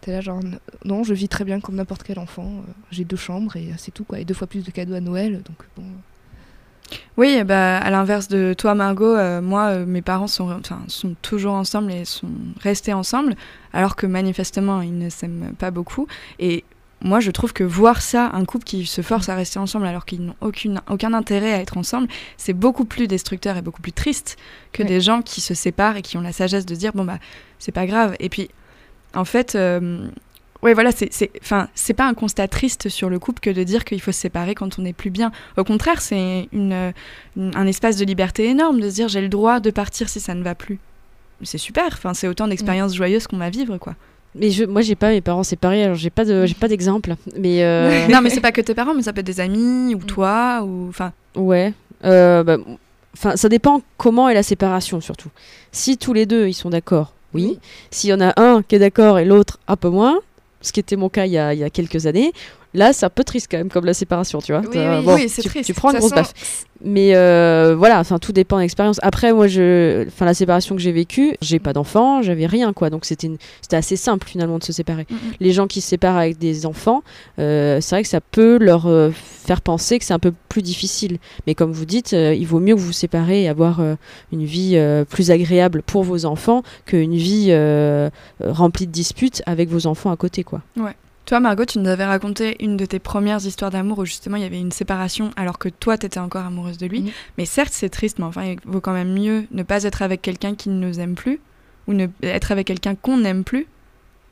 T'es là genre non, je vis très bien comme n'importe quel enfant. Euh, j'ai deux chambres et euh, c'est tout quoi. Et deux fois plus de cadeaux à Noël, donc bon. Oui, bah, à l'inverse de toi, Margot, euh, moi, mes parents sont, enfin, sont toujours ensemble et sont restés ensemble, alors que manifestement, ils ne s'aiment pas beaucoup. Et moi, je trouve que voir ça, un couple qui se force à rester ensemble alors qu'ils n'ont aucune, aucun intérêt à être ensemble, c'est beaucoup plus destructeur et beaucoup plus triste que des gens qui se séparent et qui ont la sagesse de dire bon bah c'est pas grave. Et puis en fait, euh, ouais, voilà, c'est, enfin, c'est pas un constat triste sur le couple que de dire qu'il faut se séparer quand on n'est plus bien. Au contraire, c'est une, un espace de liberté énorme de se dire j'ai le droit de partir si ça ne va plus. c'est super. Enfin, c'est autant d'expériences joyeuses qu'on va vivre, quoi. Mais je, moi, j'ai pas mes parents séparés, alors j'ai pas de, j'ai pas d'exemple. Mais euh, non, mais c'est pas que tes parents, mais ça peut être des amis ou toi ou enfin. ouais. Euh, bah, ça dépend comment est la séparation surtout. Si tous les deux ils sont d'accord, oui. S'il y en a un qui est d'accord et l'autre un peu moins, ce qui était mon cas il y a, il y a quelques années, là c'est un peu triste quand même comme la séparation, tu vois. Oui, oui, bon, oui, c'est triste. tu prends une grosse façon, baffe. Mais euh, voilà, enfin tout dépend de l'expérience. Après, moi, je, enfin la séparation que j'ai vécue, j'ai pas d'enfants, j'avais rien quoi, donc c'était, une- c'était assez simple finalement de se séparer. Mhm. Les gens qui se séparent avec des enfants, euh, c'est vrai que ça peut leur euh, faire penser que c'est un peu plus difficile. Mais comme vous dites, il vaut mieux que vous vous séparez et avoir une vie plus agréable pour vos enfants qu'une vie remplie de disputes avec vos enfants à côté quoi. Toi, Margot, tu nous avais raconté une de tes premières histoires d'amour où justement il y avait une séparation alors que toi, t'étais encore amoureuse de lui. Mais certes, c'est triste, mais enfin, il vaut quand même mieux ne pas être avec quelqu'un qui ne nous aime plus ou ne être avec quelqu'un qu'on n'aime plus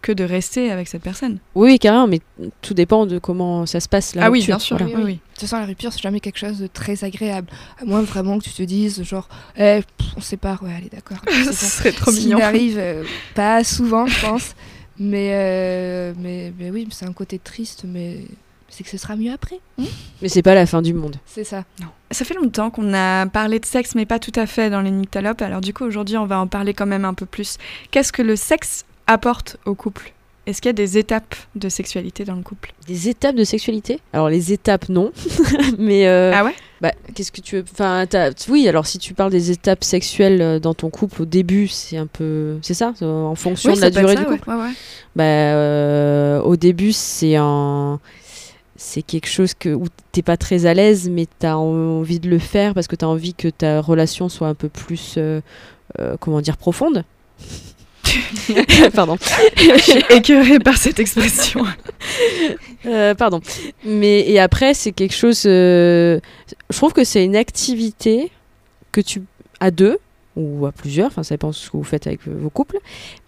que de rester avec cette personne. Oui, oui, carrément, mais tout dépend de comment ça se passe la ah oui, bien sûr. voilà. Oui, oui. De toute façon, la rupture, c'est jamais quelque chose de très agréable. À moins vraiment que tu te dises, genre, eh, pff, on se sépare, ouais, allez, d'accord. Ce serait trop Ce qui mignon. m'arrive euh, pas souvent, je pense. Mais, euh, mais, mais oui, c'est un côté triste, mais c'est que ce sera mieux après. Mais c'est pas la fin du monde. C'est ça. Ça fait longtemps qu'on a parlé de sexe, mais pas tout à fait dans les Nyctalopes. Alors du coup, aujourd'hui, on va en parler quand même un peu plus. Qu'est-ce que le sexe apporte au couple? Est-ce qu'il y a des étapes de sexualité dans le couple? Des étapes de sexualité? Alors les étapes non, mais euh, Ah ouais? bah, qu'est-ce que tu veux? Enfin, oui. Alors si tu parles des étapes sexuelles euh, dans ton couple au début, c'est un peu, c'est ça, en fonction Oui, de la durée ça, du couple. Ouais, ouais. Bah, euh, au début, c'est un, c'est quelque chose que où t'es pas très à l'aise, mais t'as envie de le faire parce que t'as envie que ta relation soit un peu plus, euh, euh, comment dire, profonde. Pardon. Je suis écœurée par cette expression. Euh, pardon. Mais et après, c'est quelque chose. euh, je trouve que c'est une activité que tu à deux ou à plusieurs, enfin ça dépend de ce que vous faites avec vos couples.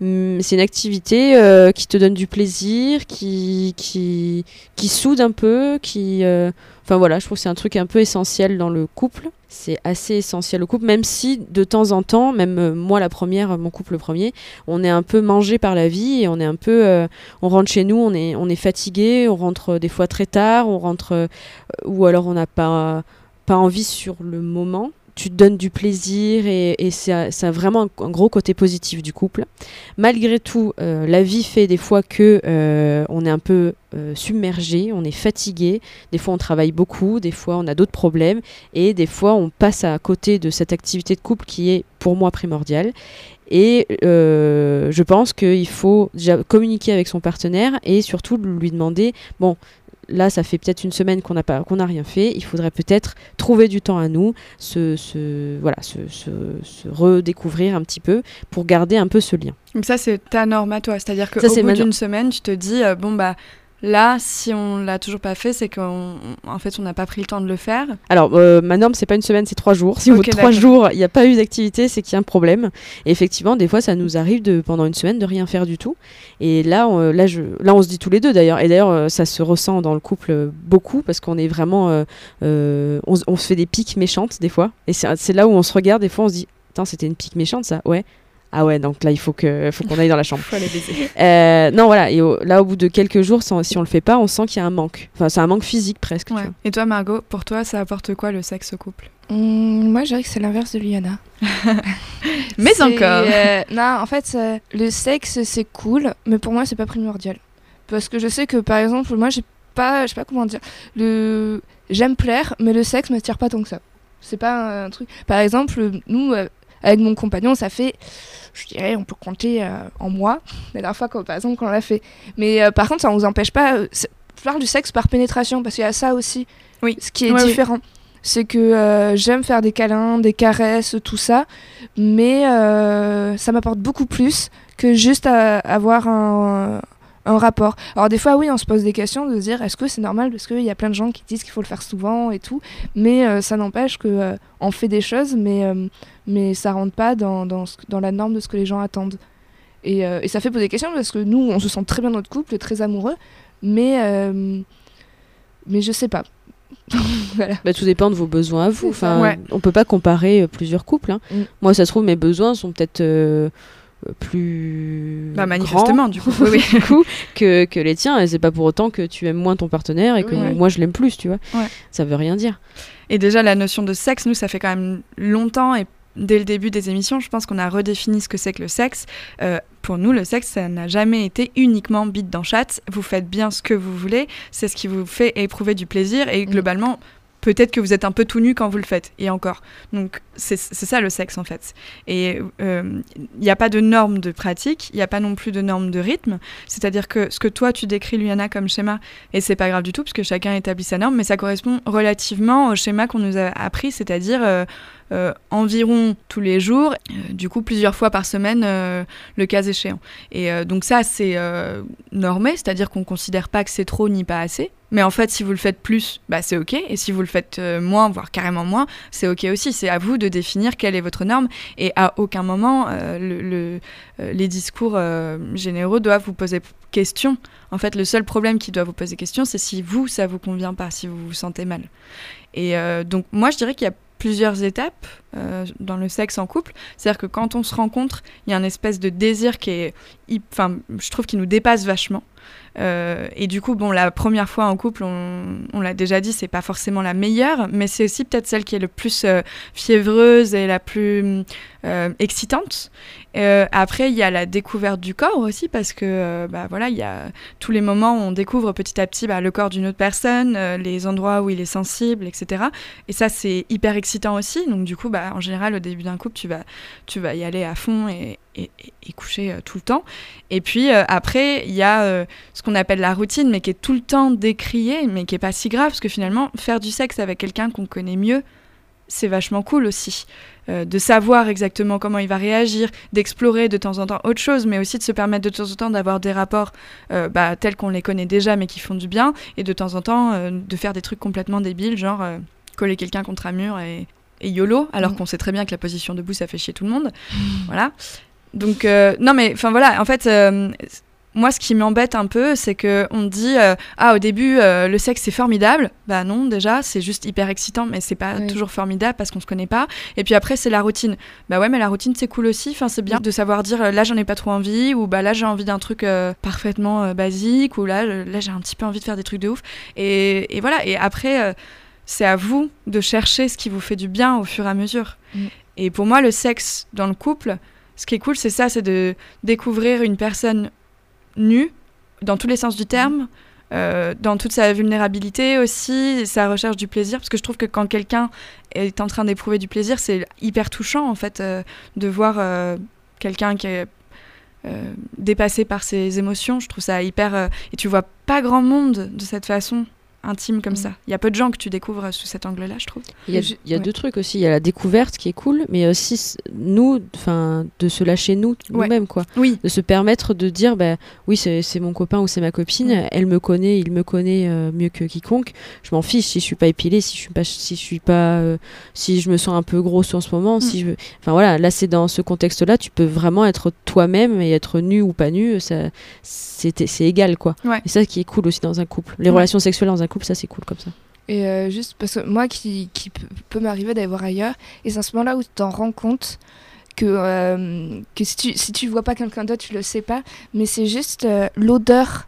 Hum, C'est une activité euh, qui te donne du plaisir, qui qui qui soude un peu, qui. euh, Enfin voilà, je trouve que c'est un truc un peu essentiel dans le couple. C'est assez essentiel au couple, même si de temps en temps, même euh, moi la première, mon couple le premier, on est un peu mangé par la vie on est un peu on rentre chez nous, on est, on est fatigué, on rentre des fois très tard, on rentre ou alors on n'a pas, pas envie sur le moment. Tu te donnes du plaisir et, c'est vraiment un, gros côté positif du couple. Malgré tout, euh, la vie fait des fois que euh, on est un peu euh, submergé, on est fatigué, des fois on travaille beaucoup, des fois on a d'autres problèmes et des fois on passe à côté de cette activité de couple qui est pour moi primordiale. Et je pense qu'il faut déjà communiquer avec son partenaire et surtout lui demander bon, là, ça fait peut-être une semaine qu'on n'a pas, qu'on n'a rien fait. Il faudrait peut-être trouver du temps à nous, se, se- voilà, se, se- se redécouvrir un petit peu pour garder un peu ce lien. Donc ça, c'est ta norme à toi. C'est-à-dire Ça, qu'au c'est bout d'une semaine, tu te dis, euh, bon, bah là, si on l'a toujours pas fait, c'est qu'en en fait, on n'a pas pris le temps de le faire. Alors, euh, ma norme, c'est pas une semaine, c'est trois jours. Si au bout de trois jours, il n'y a pas eu d'activité, c'est qu'il y a un problème. Et effectivement, des fois, ça nous arrive de pendant une semaine de rien faire du tout. Et là, on, là, je, là, on se dit tous les deux d'ailleurs. Et d'ailleurs, euh, ça se ressent dans le couple euh, beaucoup parce qu'on est vraiment, euh, euh, on, se fait des piques méchantes des fois. Et c'est c'est là où on se regarde. Des fois, on se dit, Attends, c'était une pique méchante, ça. Ouais. Ah ouais, donc là, il faut que, faut qu'on aille dans la chambre. Faut aller baiser. Euh, non, voilà. Et au- là, au bout de quelques jours, sans- si on le fait pas, on sent qu'il y a un manque. Enfin, c'est un manque physique presque. tu Ouais. vois. Et toi, Margot, pour toi, ça apporte quoi le sexe au couple? Hum, moi, je dirais que c'est l'inverse de Liana. Mais encore. euh, non, en fait, euh, le sexe, c'est cool, mais pour moi, c'est pas primordial. Parce que je sais que, par exemple, moi, j'ai pas, je sais pas comment dire, le, j'aime plaire, mais le sexe m'attire pas tant que ça. C'est pas un truc. Par exemple, nous, euh, avec mon compagnon, ça fait, je dirais, on peut compter euh, en mois, la dernière fois, quand, par exemple, quand on l'a fait. Mais euh, par contre, ça nous empêche pas. euh, je parle du sexe par pénétration, parce qu'il y a ça aussi. Oui. Ce qui est Ouais, oui. différent. C'est que euh, j'aime faire des câlins, des caresses, tout ça, mais euh, ça m'apporte beaucoup plus que juste à- avoir un, un rapport. Alors des fois, oui, on se pose des questions de se dire est-ce que c'est normal? Parce qu'il y a plein de gens qui disent qu'il faut le faire souvent et tout, mais euh, ça n'empêche que euh, on fait des choses, mais euh, mais ça rentre pas dans dans, ce- dans la norme de ce que les gens attendent. Et, euh, et ça fait poser des questions parce que nous, on se sent très bien dans notre couple, très amoureux, mais euh, mais je sais pas. voilà. Bah, tout dépend de vos besoins à vous. Enfin, Ouais. On peut pas comparer euh, plusieurs couples. hein. Mm. Moi, ça se trouve, mes besoins sont peut-être euh, plus. Bah, grands, manifestement, du coup. Oui, oui. du coup, que, que les tiens. Et c'est pas pour autant que tu aimes moins ton partenaire et que Oui. moi, je l'aime plus, tu vois. Ouais. Ça veut rien dire. Et déjà, la notion de sexe, nous, ça fait quand même longtemps et dès le début des émissions, je pense qu'on a redéfini ce que c'est que le sexe. Euh, pour nous, le sexe, ça n'a jamais été uniquement bite dans chatte. Vous faites bien ce que vous voulez, c'est ce qui vous fait éprouver du plaisir et globalement, peut-être que vous êtes un peu tout nu quand vous le faites, et encore. Donc, c'est ça le sexe en fait. Et euh, il n'y a pas de normes de pratique, il n'y a pas non plus de normes de rythme. C'est-à-dire que ce que toi tu décris, Luyana, comme schéma, et c'est pas grave du tout, parce que chacun établit sa norme, mais ça correspond relativement au schéma qu'on nous a appris, c'est-à-dire euh, euh, environ tous les jours, euh, du coup plusieurs fois par semaine, euh, le cas échéant. Et euh, donc ça, c'est euh, normé, c'est-à-dire qu'on considère pas que c'est trop ni pas assez. Mais en fait, si vous le faites plus, bah, c'est ok. Et si vous le faites euh, moins, voire carrément moins, c'est ok aussi. C'est à vous de définir quelle est votre norme. Et à aucun moment, euh, le, le- euh, les discours euh, généraux doivent vous poser question. En fait, le seul problème qui doit vous poser question, c'est si vous, ça vous convient pas, si vous vous sentez mal. Et euh, donc, moi, je dirais qu'il y a plusieurs étapes euh, dans le sexe en couple. C'est-à-dire que quand on se rencontre, il y a une espèce de désir qui est, enfin, je trouve, qui nous dépasse vachement. Euh, et du coup, bon, la première fois en couple, on, l'a déjà dit, c'est pas forcément la meilleure, mais c'est aussi peut-être celle qui est le plus euh, fiévreuse et la plus euh, excitante. Après, il y a la découverte du corps aussi, parce que bah, voilà, il y a tous les moments où on découvre petit à petit bah, le corps d'une autre personne, les endroits où il est sensible, etc. Et ça, c'est hyper excitant aussi. Donc, du coup, bah, en général, au début d'un couple, tu vas, tu vas y aller à fond et, et, coucher euh, tout le temps. Et puis, euh, après, il y a euh, ce qu'on appelle la routine, mais qui est tout le temps décriée, mais qui est pas si grave, parce que finalement, faire du sexe avec quelqu'un qu'on connaît mieux, c'est vachement cool aussi. Euh, de savoir exactement comment il va réagir, d'explorer de temps en temps autre chose, mais aussi de se permettre de temps en temps d'avoir des rapports euh, bah, tels qu'on les connaît déjà, mais qui font du bien, et de temps en temps euh, de faire des trucs complètement débiles, genre coller quelqu'un contre un mur et, et YOLO, alors Mm. qu'on sait très bien que la position debout, ça fait chier tout le monde. Voilà. Donc, euh, non, mais enfin voilà, en fait, euh, moi, ce qui m'embête un peu, c'est que on dit euh, ah au début le sexe c'est formidable. Bah non, déjà c'est juste hyper excitant, mais c'est pas Oui. toujours formidable parce qu'on se connaît pas. Et puis après c'est la routine. Bah ouais, mais la routine c'est cool aussi. Enfin c'est bien de savoir dire là j'en ai pas trop envie ou bah là j'ai envie d'un truc parfaitement basique ou là là j'ai un petit peu envie de faire des trucs de ouf. Et, et voilà. Et après c'est à vous de chercher ce qui vous fait du bien au fur et à mesure. Mm. Et pour moi le sexe dans le couple, ce qui est cool c'est ça, c'est de découvrir une personne nue dans tous les sens du terme. euh, dans toute sa vulnérabilité aussi, sa recherche du plaisir, parce que je trouve que quand quelqu'un est en train d'éprouver du plaisir, c'est hyper touchant en fait euh, de voir euh, quelqu'un qui est dépassé par ses émotions. Je trouve ça hyper et tu vois pas grand monde de cette façon intime comme Mm. ça. Il y a peu de gens que tu découvres sous cet angle-là, je trouve. Il y a, Je- il y a ouais. deux trucs aussi. Il y a la découverte qui est cool, mais aussi nous, enfin, de se lâcher nous, Ouais. nous-mêmes, quoi. Oui, De se permettre de dire, bah, oui, c'est c'est mon copain ou c'est ma copine, elle me connaît, il me connaît euh, mieux que quiconque. Je m'en fiche si je suis pas épilée, si je suis pas, si je suis pas, euh, si je me sens un peu grosse en ce moment, si je, veux- enfin voilà, là c'est dans ce contexte-là, tu peux vraiment être toi-même et être nu ou pas nu, ça, c'est c'est égal, quoi. Ouais. Et ça qui est cool aussi dans un couple. Les Ouais. relations sexuelles dans un couple, ça c'est cool comme ça. Et euh, juste parce que moi qui, qui peut, m'arriver d'aller voir ailleurs, et c'est à ce moment-là où tu t'en rends compte que, euh, que si, tu, si tu vois pas quelqu'un d'autre, tu le sais pas, mais c'est juste euh, l'odeur,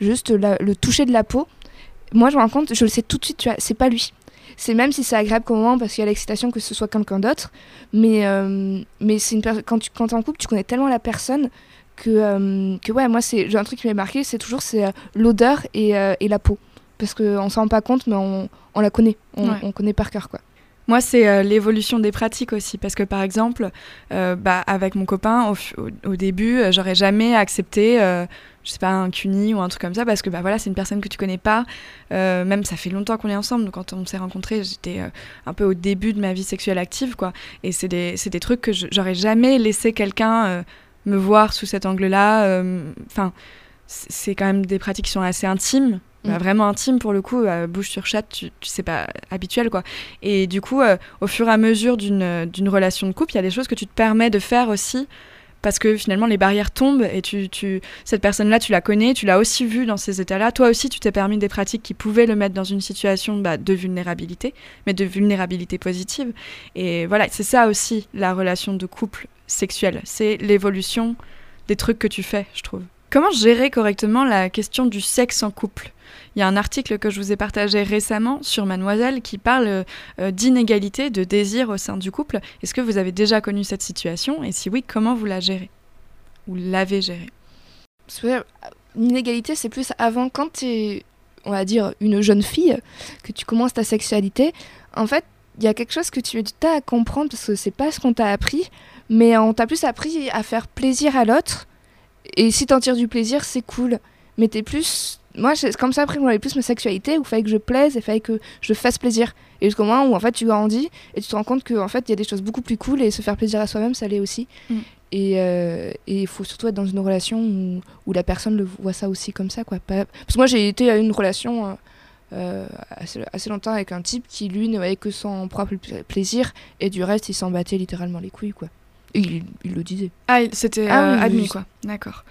juste le toucher de la peau. Moi je me rends compte, je le sais tout de suite, tu vois, c'est pas lui. C'est même si c'est agréable comme moment parce qu'il y a l'excitation que ce soit quelqu'un d'autre, mais, mais c'est une quand tu quand t'es en couple, tu connais tellement la personne que, euh, que ouais, moi c'est j'ai un truc qui m'a marqué, c'est toujours c'est euh, l'odeur et, euh, et la peau parce qu'on s'en rend pas compte, mais on, on la connaît. On, Ouais. on connaît par cœur, quoi. Moi, c'est euh, l'évolution des pratiques aussi. Parce que, par exemple, euh, bah, avec mon copain, au, fu- au- au début, euh, j'aurais jamais accepté, je sais pas, un cuni ou un truc comme ça, parce que bah, voilà, c'est une personne que tu connais pas. Même, ça fait longtemps qu'on est ensemble. Donc, quand on s'est rencontrés, j'étais un peu au début de ma vie sexuelle active, quoi. Et c'est des, des trucs que j'aurais jamais laissé quelqu'un me voir sous cet angle-là. euh, Enfin, c'est quand même des pratiques qui sont assez intimes. bah, Mm. vraiment intimes pour le coup, euh, bouche sur chatte, tu, tu sais pas habituel quoi. Et du coup, euh, au fur et à mesure d'une d'une relation de couple, il y a des choses que tu te permets de faire aussi parce que finalement les barrières tombent et tu, cette personne-là, tu la connais, tu l'as aussi vue dans ces états-là. Toi aussi, tu t'es permis des pratiques qui pouvaient le mettre dans une situation bah, de vulnérabilité, mais de vulnérabilité positive. Et voilà, c'est ça aussi la relation de couple sexuel. C'est l'évolution des trucs que tu fais, je trouve. Comment gérer correctement la question du sexe en couple? Il y a un article que je vous ai partagé récemment sur Mademoiselle qui parle euh, d'inégalité de désir au sein du couple. Est-ce que vous avez déjà connu cette situation? Et si oui, comment vous la gérez? Ou l'avez gérée? Une inégalité, c'est plus avant quand tu es, on va dire, une jeune fille, que tu commences ta sexualité. En fait, il y a quelque chose que tu as à comprendre parce que c'est pas ce qu'on t'a appris, mais on t'a plus appris à faire plaisir à l'autre. Et si t'en tires du plaisir, c'est cool. Mais t'es plus moi, c'est comme ça, après, j'avais plus ma sexualité, où il fallait que je plaise et il fallait que je fasse plaisir. Et jusqu'au moment où, en fait, tu grandis et tu te rends compte qu'en fait, il y a des choses beaucoup plus cool et se faire plaisir à soi-même, ça l'est aussi. Mm. Euh, et il faut surtout être dans une relation où, où, la personne le voit ça aussi comme ça, quoi. Parce que moi, j'ai été à une relation euh, euh, assez, assez, longtemps avec un type qui, lui, ne voyait que son propre plaisir et du reste, il s'en battait littéralement les couilles, quoi il, le disait. Ah, c'était ah euh, admis, quoi. D'accord.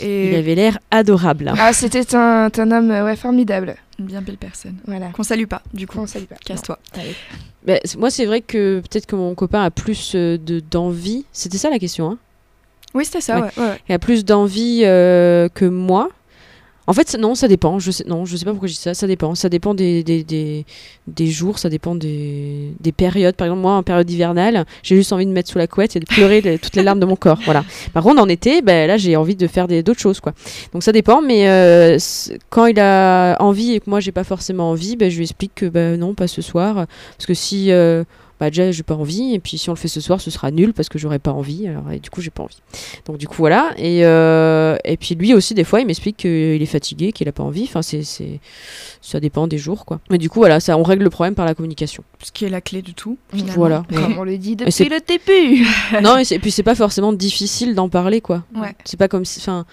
Et... Il avait l'air adorable. Hein. Ah, c'était un, un, homme ouais, formidable. Une bien belle personne. Voilà. Qu'on salue pas, du coup. Qu'on salue pas. Casse-toi. Bah, moi, c'est vrai que peut-être que mon copain a plus euh, de d'envie. C'était ça la question, hein? Oui, c'était ça, ouais. Il a plus d'envie euh, que moi. En fait, non, ça dépend. Je sais, non, je sais pas pourquoi je dis ça. Ça dépend. Ça dépend des, des, des, jours, ça dépend des, des, périodes. Par exemple, moi, en période hivernale, j'ai juste envie de mettre sous la couette et de pleurer toutes les larmes de mon corps. Voilà. Par contre, en été, ben, là, j'ai envie de faire d'autres choses, quoi. Donc ça dépend. Mais euh, quand il a envie et que moi, j'ai pas forcément envie, ben, je lui explique que ben, non, pas ce soir. Parce que si euh, bah déjà j'ai pas envie et puis si on le fait ce soir ce sera nul parce que j'aurais pas envie alors et du coup j'ai pas envie. Donc du coup voilà et, euh, et puis lui aussi des fois il m'explique qu'il est fatigué qu'il a pas envie enfin c'est ça dépend des jours quoi. Mais du coup voilà ça on règle le problème par la communication. Ce qui est la clé du tout voilà. comme on le dit depuis le début. Non et, puis c'est pas forcément difficile d'en parler quoi. Ouais. c'est pas comme si enfin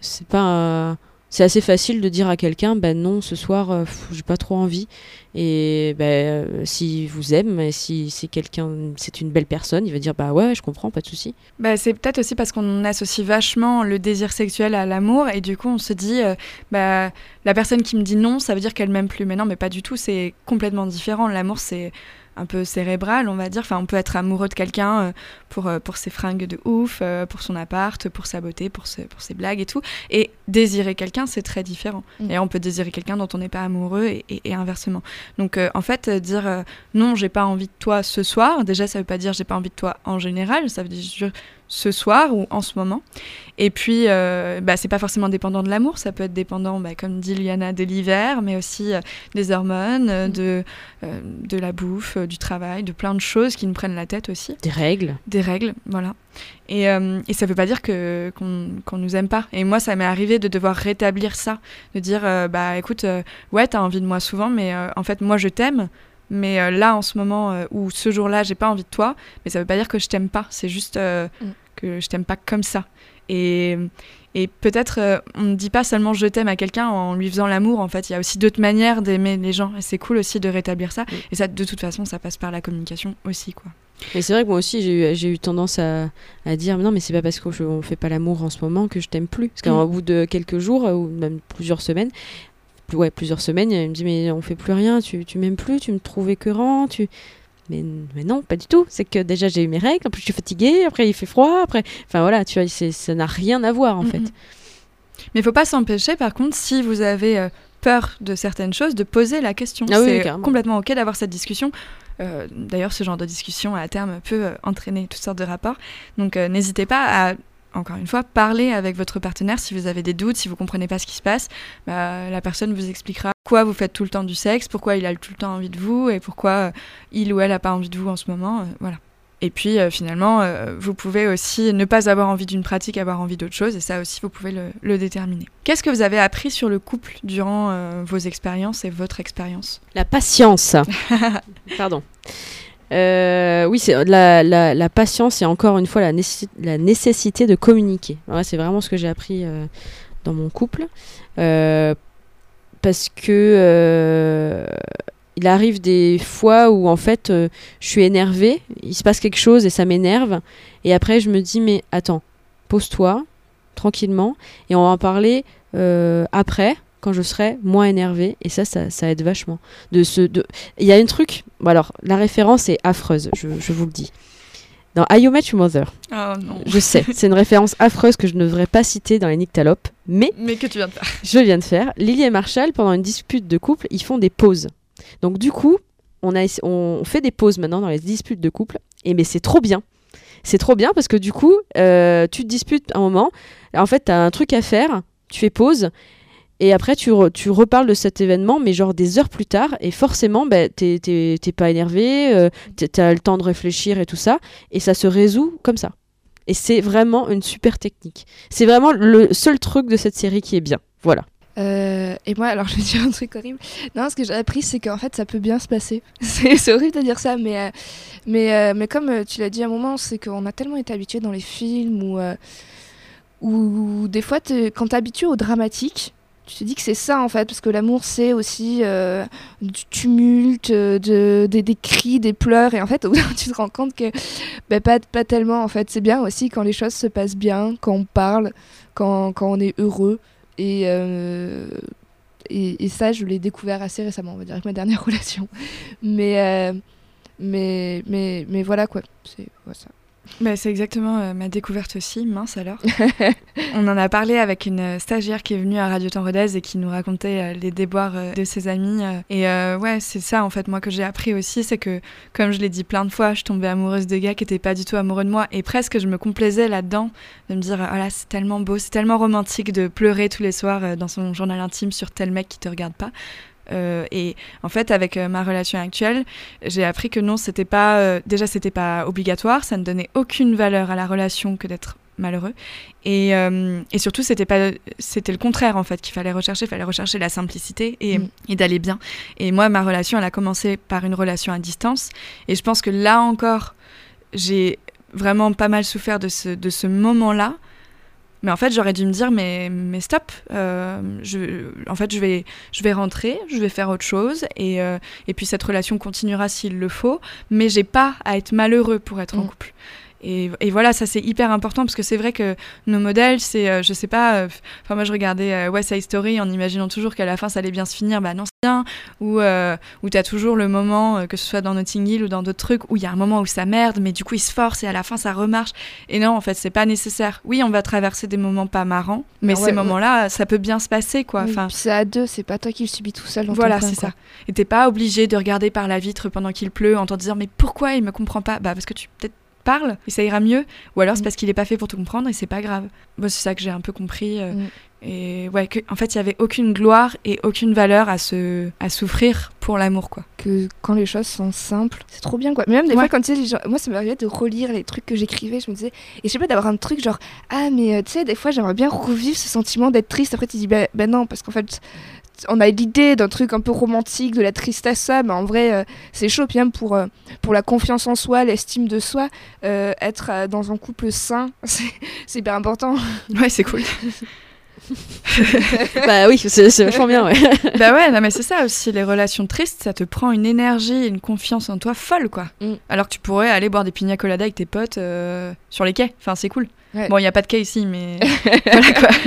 c'est pas c'est assez facile de dire à quelqu'un ben non ce soir euh, j'ai pas trop envie. Et ben euh, si vous aime si c'est quelqu'un c'est une belle personne il va dire bah ouais je comprends pas de souci. Bah, c'est peut-être aussi parce qu'on associe vachement le désir sexuel à l'amour et du coup on se dit euh, bah la personne qui me dit non ça veut dire qu'elle m'aime plus. Mais non mais pas du tout c'est complètement différent. L'amour c'est un peu cérébral, on va dire. Enfin, on peut être amoureux de quelqu'un euh, pour, euh, pour ses fringues de ouf, euh, pour son appart, pour sa beauté, pour, pour ses blagues et tout. Et désirer quelqu'un, c'est très différent. Mm. Et on peut désirer quelqu'un dont on n'est pas amoureux et, inversement. Donc, en fait, dire non, j'ai pas envie de toi ce soir, déjà, ça veut pas dire j'ai pas envie de toi en général, ça veut dire ce soir ou en ce moment. Et puis, euh, bah, c'est pas forcément dépendant de l'amour, ça peut être dépendant, bah, comme dit Liana, de l'hiver, mais aussi euh, des hormones, euh, mm. de, de la bouffe, du travail, de plein de choses qui nous prennent la tête aussi. Des règles. Des règles, voilà. Et, et ça veut pas dire que, qu'on, nous aime pas. Et moi, ça m'est arrivé de devoir rétablir ça, de dire, bah écoute, ouais, t'as envie de moi souvent, mais en fait, moi, je t'aime. Mais là, en ce moment, ou ce jour-là, j'ai pas envie de toi, mais ça veut pas dire que je t'aime pas. C'est juste mm. que je t'aime pas comme ça. Et, et peut-être euh, on ne dit pas seulement je t'aime à quelqu'un en lui faisant l'amour, en fait, il y a aussi d'autres manières d'aimer les gens. Et c'est cool aussi de rétablir ça. Et ça, de toute façon, ça passe par la communication aussi. quoi. Et c'est vrai que moi aussi, j'ai eu, eu, tendance à, à dire non, mais c'est pas parce qu'on ne fait pas l'amour en ce moment que je t'aime plus. Parce qu'au mm. bout de quelques jours, ou même plusieurs semaines, ouais, plusieurs semaines, il me dit mais on fait plus rien, tu, tu m'aimes plus, tu me trouves écœurant, tu mais, mais, non, pas du tout. C'est que déjà j'ai eu mes règles, en plus je suis fatiguée, après il fait froid, après. Enfin voilà, tu vois, ça n'a rien à voir en fait. Mais il faut pas s'empêcher, par contre, si vous avez euh, peur de certaines choses, de poser la question. Ah c'est complètement ok d'avoir cette discussion. Euh, d'ailleurs, ce genre de discussion à terme peut euh, entraîner toutes sortes de rapports. Donc n'hésitez pas à encore une fois, parler avec votre partenaire si vous avez des doutes, si vous comprenez pas ce qui se passe. Bah, la personne vous expliquera pourquoi vous faites tout le temps du sexe, pourquoi il a tout le temps envie de vous et pourquoi euh, il ou elle a pas envie de vous en ce moment. Euh, voilà. Et puis euh, finalement, vous pouvez aussi ne pas avoir envie d'une pratique, avoir envie d'autre chose, et ça aussi, vous pouvez le, déterminer. Qu'est-ce que vous avez appris sur le couple durant vos expériences et votre expérience? La patience. Pardon. Euh, oui, c'est la, patience et encore une fois la, nécessité de communiquer. c'est vraiment ce que j'ai appris euh, dans mon couple. Euh, parce que il arrive des fois où en fait je suis énervée, il se passe quelque chose et ça m'énerve. Et après je me dis mais attends, pose-toi tranquillement et on va en parler après quand je serai moins énervé et ça, ça, ça aide vachement de ce de il y a un truc bon alors la référence est affreuse je, je vous le dis dans I You Met Your Mother Oh non. je sais c'est une référence affreuse que je ne devrais pas citer dans les nyctalopes mais Mais que tu viens de faire. je viens de faire. Lily et Marshall, pendant une dispute de couple, ils font des pauses. Donc du coup, on, a, on fait des pauses maintenant dans les disputes de couple. Et mais c'est trop bien. C'est trop bien parce que du coup, euh, tu te disputes un moment. En fait, tu as un truc à faire. Tu fais pause. Et après, tu, re- tu reparles de cet événement, mais genre des heures plus tard. Et forcément, bah, t'es t'es- t'es pas énervé. euh, t'es- T'as le temps de réfléchir et tout ça. Et ça se résout comme ça. Et c'est vraiment une super technique. C'est vraiment le seul truc de cette série qui est bien. Voilà. Euh, et moi, alors je vais dire un truc horrible. Non, ce que j'ai appris, c'est qu'en fait, ça peut bien se passer. C'est c'est horrible de dire ça, mais, euh, mais, euh, mais comme tu l'as dit à un moment, c'est qu'on a tellement été habitué dans les films ou où des fois, t'es- quand t'es habitué au dramatique, tu te dis que c'est ça en fait, parce que l'amour c'est aussi euh, du tumulte, euh, de, des, des cris, des pleurs, et en fait, tu te rends compte que bah, pas, pas tellement en fait. C'est bien aussi quand les choses se passent bien, quand on parle, quand, quand on est heureux. Et, euh, et, ça, je l'ai découvert assez récemment, on va dire, avec ma dernière relation. Mais, mais, mais, mais voilà quoi. C'est voilà, ça. Bah, c'est exactement euh, ma découverte aussi, mince alors. On en a parlé avec une euh, stagiaire qui est venue à Radio Temps Rodez et qui nous racontait euh, les déboires euh, de ses amis. et ouais, c'est ça en fait, moi que j'ai appris aussi, c'est que comme je l'ai dit plein de fois, je tombais amoureuse de gars qui étaient pas du tout amoureux de moi et presque je me complaisais là-dedans de me dire, ah là, c'est tellement beau, c'est tellement romantique de pleurer tous les soirs dans son journal intime sur tel mec qui te regarde pas. Euh, et en fait, avec euh, ma relation actuelle, j'ai appris que non, c'était pas. euh, déjà, c'était pas obligatoire, ça ne donnait aucune valeur à la relation que d'être malheureux. Et, euh, et surtout, c'était pas, c'était le contraire en fait qu'il fallait rechercher. Il fallait rechercher la simplicité et, Mm. et d'aller bien. Et moi, ma relation, elle a commencé par une relation à distance. Et je pense que là encore, j'ai vraiment pas mal souffert de ce, de ce moment-là. Mais en fait, j'aurais dû me dire, mais, mais stop, euh, je, en fait, je vais, je vais rentrer, je vais faire autre chose, et, euh, et puis cette relation continuera s'il le faut, mais j'ai pas à être malheureux pour être en Mm. couple. Et, et voilà, ça c'est hyper important parce que c'est vrai que nos modèles, c'est, euh, je sais pas, euh, enfin moi je regardais euh, West Side Story en imaginant toujours qu'à la fin ça allait bien se finir, bah non c'est bien, ou euh, où t'as toujours le moment, que ce soit dans Notting Hill ou dans d'autres trucs, où il y a un moment où ça merde, mais du coup il se force et à la fin ça remarche. Et non, en fait c'est pas nécessaire. Oui, on va traverser des moments pas marrants, mais Ah ouais, ces ouais. moments-là, ça peut bien se passer quoi. Oui, Enfin, puis c'est à deux, c'est pas toi qui le subis tout seul dans voilà, c'est ça. Et t'es pas obligé de regarder par la vitre pendant qu'il pleut en te disant mais pourquoi il me comprend pas? Bah parce que tu peut-être parles et ça ira mieux, ou alors c'est Mm. parce qu'il est pas fait pour te comprendre et c'est pas grave. Moi c'est ça que j'ai un peu compris. euh, Mm. Et ouais, que, en fait il y avait aucune gloire et aucune valeur à se à souffrir pour l'amour quoi. que quand les choses sont simples, c'est trop bien quoi. Mais même des Ouais. fois quand tu sais moi ça m'arrivait de relire les trucs que j'écrivais, je me disais et je sais pas d'avoir un truc genre ah mais euh, tu sais des fois j'aimerais bien revivre ce sentiment d'être triste. Après tu dis ben ben non parce qu'en fait on a l'idée d'un truc un peu romantique, de la tristesse ça, mais en vrai euh, c'est chaud puis même pour euh, pour la confiance en soi, l'estime de soi, euh, être euh, dans un couple sain, c'est hyper important. Ouais, c'est cool. bah oui, c'est c'est vachement bien, ouais. bah ouais, non mais c'est ça aussi, les relations tristes, ça te prend une énergie, une confiance en toi folle quoi. Mm. Alors que tu pourrais aller boire des pina coladas avec tes potes euh, sur les quais. Enfin, c'est cool. Ouais. Bon, il y a pas de quai ici mais voilà quoi.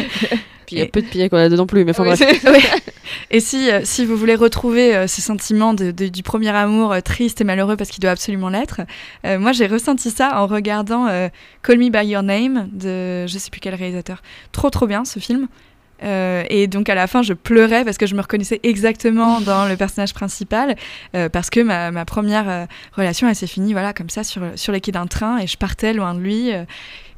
Puis il y a peu de pillets qu'on a dedans plus, mais enfin Oui, bref. c'est- Oui. Et si, euh, si vous voulez retrouver euh, ce sentiment de- de- du premier amour euh, triste et malheureux parce qu'il doit absolument l'être, euh, moi j'ai ressenti ça en regardant Call Me By Your Name de je sais plus quel réalisateur. Trop trop bien ce film. Euh, et donc à la fin je pleurais parce que je me reconnaissais exactement dans le personnage principal euh, parce que ma, ma première euh, relation elle s'est finie voilà comme ça sur, sur les quais d'un train et je partais loin de lui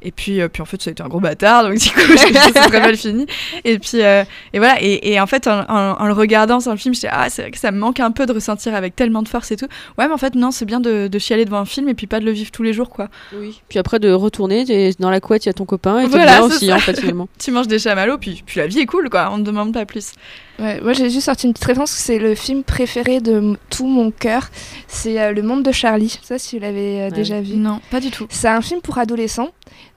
et puis, euh, puis en fait ça a été un gros bâtard donc du coup c'est très mal fini et puis euh, et voilà et, et en fait en, en- en le regardant sur le film j'étais ah c'est vrai que ça me manque un peu de ressentir avec tellement de force et tout ouais mais en fait non c'est bien de, de chialer devant un film et puis pas de le vivre tous les jours quoi Oui. Puis après de retourner, dans la couette, il y a ton copain et Voilà, bien aussi ça. en fait finalement. tu manges des chamallows puis, puis la vie est cool quoi on ne demande pas plus Ouais, moi j'ai juste sorti une petite référence, c'est le film préféré de tout mon cœur. C'est euh, Le Monde de Charlie. Pas si vous l'avez euh, Ouais. déjà vu. Non, pas du tout. C'est un film pour adolescents,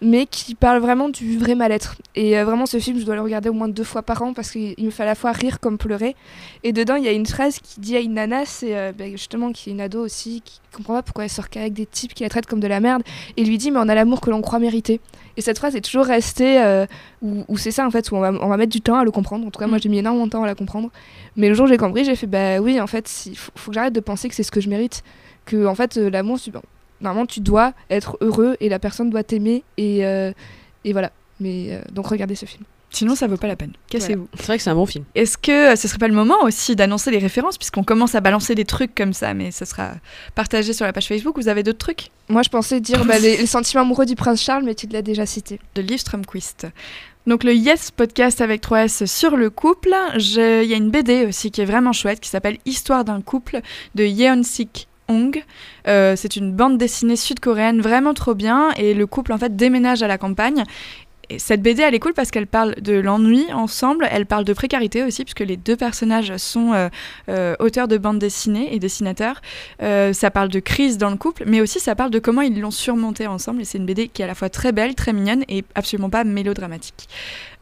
mais qui parle vraiment du vrai mal-être. Et euh, vraiment, ce film, je dois le regarder au moins deux fois par an parce qu'il me fait à la fois rire comme pleurer. Et dedans, il y a une phrase qui dit à une nana, c'est euh, bah, justement qui est une ado aussi, qui comprend pas pourquoi elle sort qu'avec des types qui la traitent comme de la merde, et lui dit, mais on a l'amour que l'on croit mériter. Et cette phrase est toujours restée, euh, où, où c'est ça en fait, où on va, on va mettre du temps à le comprendre. En tout cas, moi Mm. j'ai mis énormément de temps à la comprendre. Mais le jour où j'ai compris, j'ai fait, bah oui, en fait, il faut, faut que j'arrête de penser que c'est ce que je mérite. Que en fait, euh, l'amour, normalement, tu dois être heureux et la personne doit t'aimer. Et, euh, et voilà. Mais euh, donc, regardez ce film. Sinon, ça vaut pas la peine. Cassez-vous. C'est vrai que c'est un bon film. Est-ce que ce serait pas le moment aussi d'annoncer les références, puisqu'on commence à balancer des trucs comme ça, mais ça sera partagé sur la page Facebook. Vous avez d'autres trucs? Moi, je pensais dire bah, les, les sentiments amoureux du prince Charles, mais tu l'as déjà cité. de Liv Strömquist. Donc le Yes podcast avec 3S sur le couple. Il y a une BD aussi qui est vraiment chouette qui s'appelle Histoire d'un couple de Yeon Sik Hong. Euh, c'est une bande dessinée sud-coréenne vraiment trop bien et le couple en fait déménage à la campagne. Et cette BD elle est cool parce qu'elle parle de l'ennui ensemble, elle parle de précarité aussi puisque les deux personnages sont euh, euh, auteurs de bande dessinée et dessinateurs. Euh, ça parle de crise dans le couple, mais aussi ça parle de comment ils l'ont surmonté ensemble. Et c'est une BD qui est à la fois très belle, très mignonne et absolument pas mélodramatique.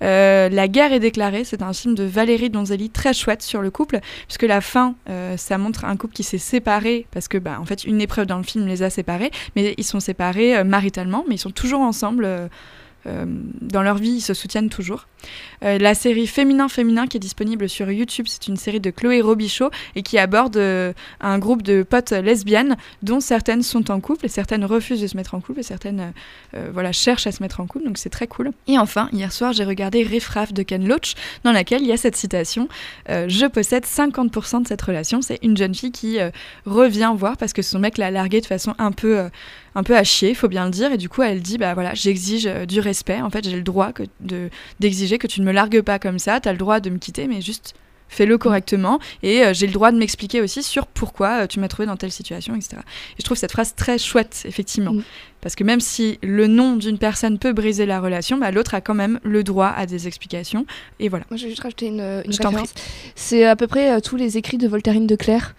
La guerre est déclarée, c'est un film de Valérie Donzelli très chouette sur le couple, puisque la fin, ça montre un couple qui s'est séparé parce que, bah, en fait, une épreuve dans le film les a séparés, mais ils sont séparés maritalement, mais ils sont toujours ensemble. Euh, dans leur vie, ils se soutiennent toujours. Euh, la série Féminin Féminin qui est disponible sur YouTube, c'est une série de Chloé Robichaud et qui aborde euh, un groupe de potes lesbiennes dont certaines sont en couple et certaines refusent de se mettre en couple et certaines voilà, cherchent à se mettre en couple, donc c'est très cool. Et enfin, hier soir, j'ai regardé Riff Raff de Ken Loach dans laquelle il y a cette citation Je possède 50% de cette relation. C'est une jeune fille qui revient voir parce que son mec l'a larguée de façon un peu, un peu à chier, faut bien le dire, et du coup elle dit Bah voilà, j'exige euh, du respect, en fait j'ai le droit que de- d'exiger que tu ne me largues pas comme ça, t'as le droit de me quitter, mais juste fais-le correctement et euh, j'ai le droit de m'expliquer aussi sur pourquoi euh, tu m'as trouvé dans telle situation, etc. Et je trouve cette phrase très chouette, effectivement. Mm. Parce que même si le nom d'une personne peut briser la relation, bah, l'autre a quand même le droit à des explications. Et voilà. Moi, je vais juste rajouter une, une. C'est à peu près euh, tous les écrits de Voltairine de Clerc,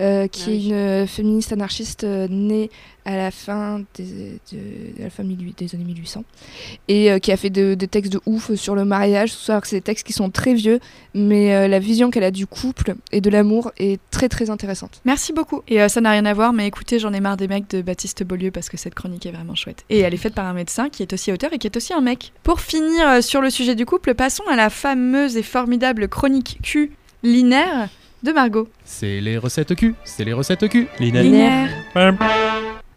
euh, qui Ah est une euh, féministe anarchiste euh, née à la fin des, de- à la fin 18 des années 1800 et qui a fait de- des textes de ouf sur le mariage, tout ça, alors que c'est des textes qui sont très vieux, mais la vision qu'elle a du couple et de l'amour est très très intéressante. Merci beaucoup. Et ça n'a rien à voir, mais écoutez, j'en ai marre des mecs de Baptiste Beaulieu parce que cette chronique est vraiment chouette. Et elle est faite par un médecin qui est aussi auteur et qui est aussi un mec. Pour finir sur le sujet du couple, passons à la fameuse et formidable chronique Q linéaire de Margot. C'est les recettes Q, c'est les recettes Q. Linéaire.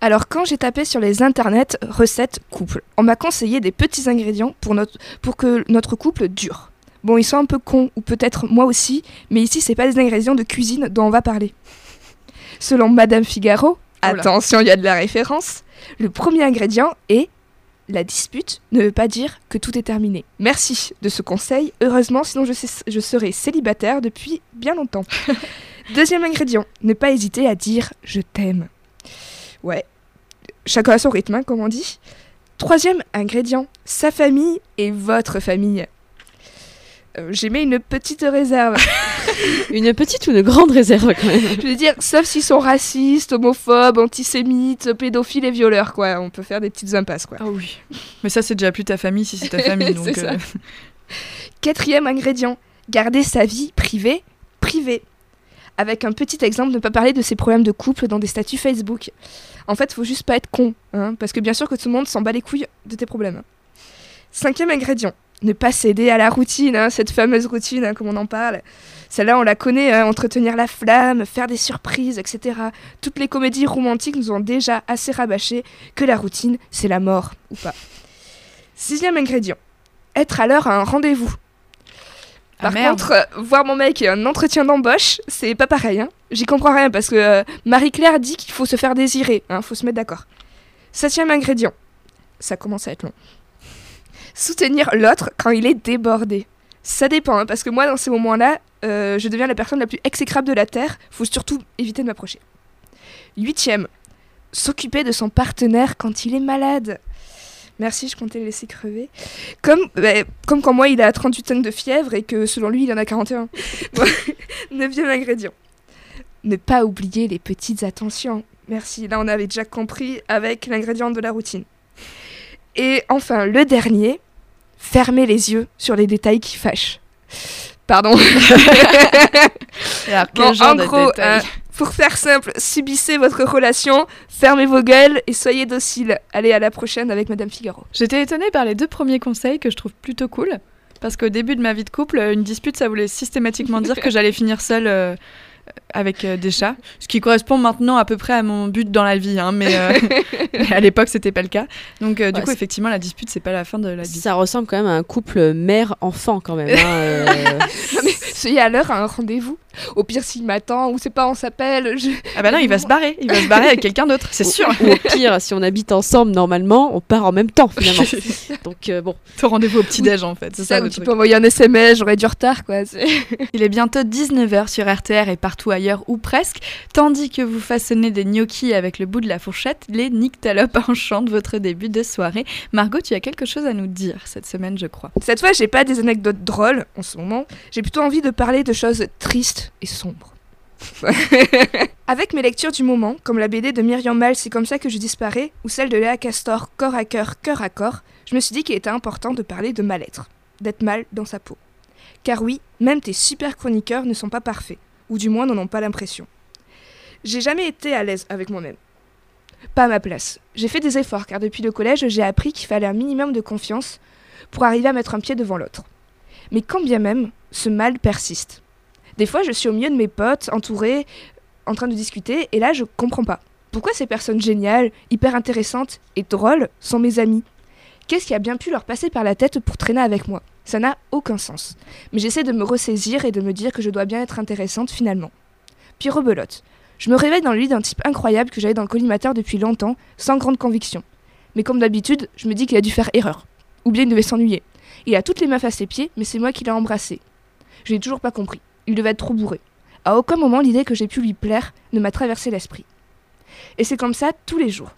Alors quand j'ai tapé sur les internets recettes couple, on m'a conseillé des petits ingrédients pour, notre, pour que notre couple dure. Bon, ils sont un peu cons, ou peut-être moi aussi, mais ici c'est pas des ingrédients de cuisine dont on va parler. Selon Madame Figaro, là. attention, il y a de la référence, le premier ingrédient est la dispute ne veut pas dire que tout est terminé. Merci de ce conseil, heureusement, sinon je, sais- je serais célibataire depuis bien longtemps. Deuxième ingrédient, ne pas hésiter à dire je t'aime. Ouais, chacun à son rythme, hein, comme on dit. Troisième ingrédient, sa famille et votre famille. Euh, J'ai mis une petite réserve. Une petite ou une grande réserve quand même. Je veux dire, sauf s'ils sont racistes, homophobes, antisémites, pédophiles et violeurs, quoi. On peut faire des petites impasses, quoi. Ah oui. Mais ça, c'est déjà plus ta famille si c'est ta famille. donc, ça. euh, Quatrième ingrédient, garder sa vie privée privée. Avec un petit exemple, ne pas parler de ses problèmes de couple dans des statuts Facebook. En fait, faut juste pas être con, hein, parce que bien sûr que tout le monde s'en bat les couilles de tes problèmes. Cinquième ingrédient, ne pas céder à la routine, hein, cette fameuse routine, hein, comme on en parle. Celle-là, on la connaît, hein, entretenir la flamme, faire des surprises, etc. Toutes les comédies romantiques nous ont déjà assez rabâché que la routine, c'est la mort, ou pas. Sixième ingrédient, être à l'heure à un rendez-vous. Ah, Par contre, euh, voir mon mec et un entretien d'embauche, c'est pas pareil. J'y comprends rien parce que euh, Marie-Claire dit qu'il faut se faire désirer. Hein, faut se mettre d'accord. Septième ingrédient. Ça commence à être long. Soutenir l'autre quand il est débordé. Ça dépend, hein, parce que moi, dans ces moments-là, euh, je deviens la personne la plus exécrable de la Terre. Faut surtout éviter de m'approcher. Huitième. S'occuper de son partenaire quand il est malade. Merci, je comptais le laisser crever. Comme, bah, comme quand moi, il a 38 tonnes de fièvre et que selon lui, il en a 41. Bon, Neuvième ingrédient. Ne pas oublier les petites attentions. Merci, là on avait déjà compris avec l'ingrédient de la routine. Et enfin, le dernier, fermer les yeux sur les détails qui fâchent. Pardon. Alors, quel Bon, genre en de gros, euh, pour faire simple, subissez votre relation, fermez vos gueules et soyez dociles. Allez, à la prochaine avec Madame Figaro. J'étais étonnée par les deux premiers conseils que je trouve plutôt cool. Parce qu'au début de ma vie de couple, une dispute, ça voulait systématiquement dire que j'allais finir seule euh, avec euh, des chats. Ce qui correspond maintenant à peu près à mon but dans la vie. hein, mais, euh, mais à l'époque, c'était pas le cas. Donc, euh, du coup, c'est- effectivement, la dispute, c'est pas la fin de la vie. Ça ressemble quand même à un couple mère-enfant quand même. hein, euh. Non, mais soyez à l'heure à un rendez-vous. Au pire, s'il m'attend ou ses parents s'appellent, je... Ah bah non, il va se barrer. Il va se barrer avec quelqu'un d'autre, c'est sûr. Ou au pire, si on habite ensemble, normalement, on part en même temps finalement. Donc euh, bon, Ton rendez-vous au petit-déj, en fait. C'est ça, ça, le tu truc. peux envoyer un SMS, j'aurais du retard, quoi. c'est- Il est bientôt 19h sur RTR et partout ailleurs ou presque. Tandis que vous façonnez des gnocchis avec le bout de la fourchette, les nyctalopes enchantent votre début de soirée. Margot, tu as quelque chose à nous dire cette semaine, je crois. Cette fois, j'ai pas des anecdotes drôles en ce moment. J'ai plutôt envie de parler de choses tristes et sombres. Avec mes lectures du moment, comme la BD de Myriam Mal, c'est comme ça que je disparais, ou celle de Léa Castor, corps à cœur, cœur à corps, je me suis dit qu'il était important de parler de mal-être, d'être mal dans sa peau. Car oui, même tes super chroniqueurs ne sont pas parfaits, ou du moins n'en ont pas l'impression. J'ai jamais été à l'aise avec moi-même. Pas à ma place. J'ai fait des efforts, car depuis le collège, j'ai appris qu'il fallait un minimum de confiance pour arriver à mettre un pied devant l'autre. Mais quand bien même, ce mal persiste. Des fois, je suis au milieu de mes potes, entourés, en train de discuter, et là, je comprends pas. Pourquoi ces personnes géniales, hyper intéressantes et drôles sont mes amis Qu'est-ce qui a bien pu leur passer par la tête pour traîner avec moi? Ça n'a aucun sens. Mais j'essaie de me ressaisir et de me dire que je dois bien être intéressante finalement. Puis rebelote. Je me réveille dans le d'un type incroyable que j'avais dans le collimateur depuis longtemps, sans grande conviction. Mais comme d'habitude, je me dis qu'il a dû faire erreur. Ou bien il devait s'ennuyer. Il a toutes les meufs à ses pieds, mais c'est moi qui l'ai embrassé. Je n'ai toujours pas compris. Il devait être trop bourré. À aucun moment l'idée que j'ai pu lui plaire ne m'a traversé l'esprit. Et c'est comme ça tous les jours.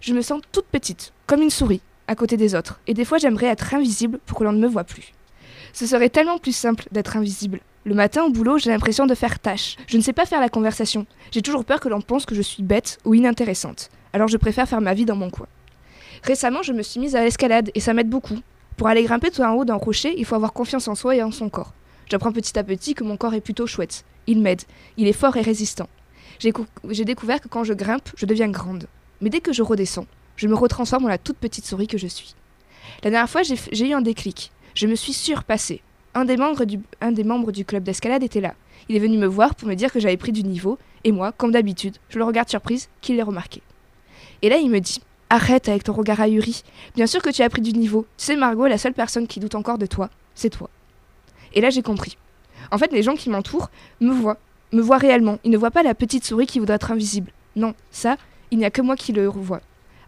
Je me sens toute petite, comme une souris, à côté des autres, et des fois j'aimerais être invisible pour que l'on ne me voit plus. Ce serait tellement plus simple d'être invisible. Le matin au boulot, j'ai l'impression de faire tâche. Je ne sais pas faire la conversation. J'ai toujours peur que l'on pense que je suis bête ou inintéressante. Alors je préfère faire ma vie dans mon coin. Récemment, je me suis mise à l'escalade et ça m'aide beaucoup. Pour aller grimper tout en haut d'un rocher, il faut avoir confiance en soi et en son corps. J'apprends petit à petit que mon corps est plutôt chouette. Il m'aide. Il est fort et résistant. J'ai découvert que quand je grimpe, je deviens grande. Mais dès que je redescends, je me retransforme en la toute petite souris que je suis. La dernière fois, j'ai eu un déclic. Je me suis surpassée. Un des membres du, un des membres du club d'escalade était là. Il est venu me voir pour me dire que j'avais pris du niveau, et moi, comme d'habitude, je le regarde surprise qu'il l'ait remarqué. Et là, il me dit Arrête avec ton regard ahuri. Bien sûr que tu as pris du niveau. Tu sais, Margot, la seule personne qui doute encore de toi, c'est toi. Et là, j'ai compris. En fait, les gens qui m'entourent me voient, me voient réellement. Ils ne voient pas la petite souris qui voudrait être invisible. Non, ça, il n'y a que moi qui le revois.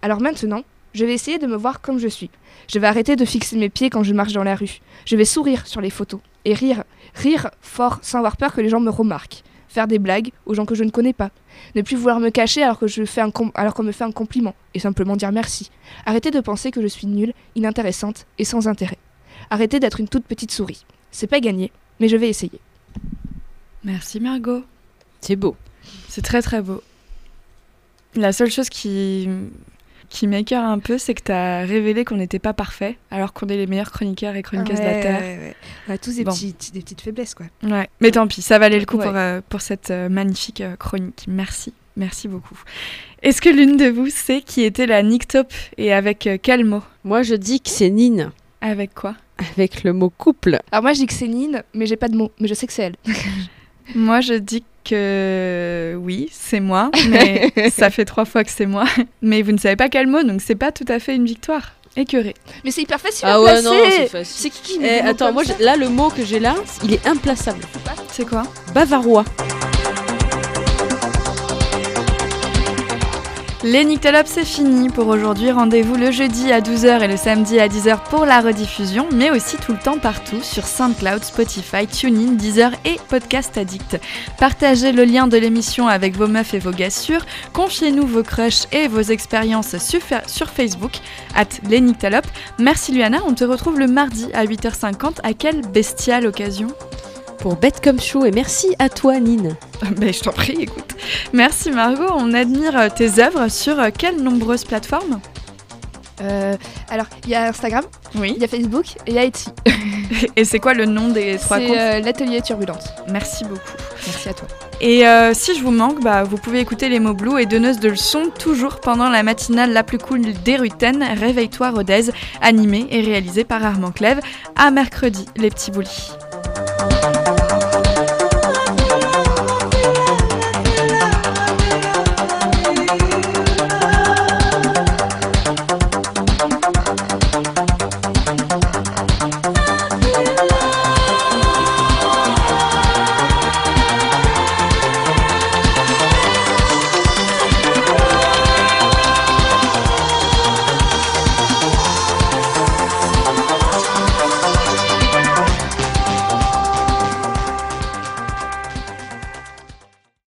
Alors maintenant, je vais essayer de me voir comme je suis. Je vais arrêter de fixer mes pieds quand je marche dans la rue. Je vais sourire sur les photos et rire, rire fort sans avoir peur que les gens me remarquent. Faire des blagues aux gens que je ne connais pas. Ne plus vouloir me cacher alors que je fais un com- alors qu'on me fait un compliment et simplement dire merci. Arrêter de penser que je suis nulle, inintéressante et sans intérêt. Arrêter d'être une toute petite souris. C'est pas gagné, mais je vais essayer. Merci Margot. c'est beau. C'est très très beau. La seule chose qui, qui m'écœure un peu, c'est que tu as révélé qu'on n'était pas parfait, alors qu'on est les meilleurs chroniqueurs et chroniqueuses de la Terre. On a tous des, Bon. petites, des petites faiblesses, quoi. Ouais. Mais tant pis, ça valait le coup Ouais. pour, euh, pour cette euh, magnifique euh, chronique. Merci. Merci beaucoup. Est-ce que l'une de vous sait qui était la Nick Top et avec euh, quel mot? Moi, je dis que c'est Nine Avec quoi? Avec le mot couple. Alors moi, je dis que c'est Nine, mais j'ai pas de mots. Mais je sais que c'est elle. Moi, je dis que oui, c'est moi, mais ça fait trois fois que c'est moi. Mais vous ne savez pas quel mot, donc c'est pas tout à fait une victoire. Écœuré. Mais c'est hyper facile Ah à ouais, placer. non, c'est facile. C'est qui qui Eh, attends, moi, là, le mot que j'ai là, il est implaçable. C'est quoi? Bavarois. Les Nictolopes, c'est fini pour aujourd'hui. Rendez-vous le jeudi à 12h et le samedi à 10h pour la rediffusion, mais aussi tout le temps partout sur SoundCloud, Spotify, TuneIn, Deezer et Podcast Addict. Partagez le lien de l'émission avec vos meufs et vos gars sûrs. Confiez-nous vos crushs et vos expériences sur, Facebook, at les. Merci Luana, on te retrouve le mardi à 8h50. À quelle bestiale occasion? Pour Bête comme Show et merci à toi Nine. ben, je t'en prie, écoute. Merci Margot, on admire euh, tes œuvres sur euh, quelles nombreuses plateformes? Euh, alors, il y a Instagram, oui. il y a Facebook et il y a Etsy. et c'est quoi le nom des trois comptes? C'est l'atelier turbulente. Merci beaucoup. Merci à toi. Et si je vous manque, bah, vous pouvez écouter les mots Blue et Donneuse de leçons toujours pendant la matinale la plus cool des Rutaines, Réveille-toi Rodez, animée et réalisée par Armand Clève. À mercredi, les petits boulis.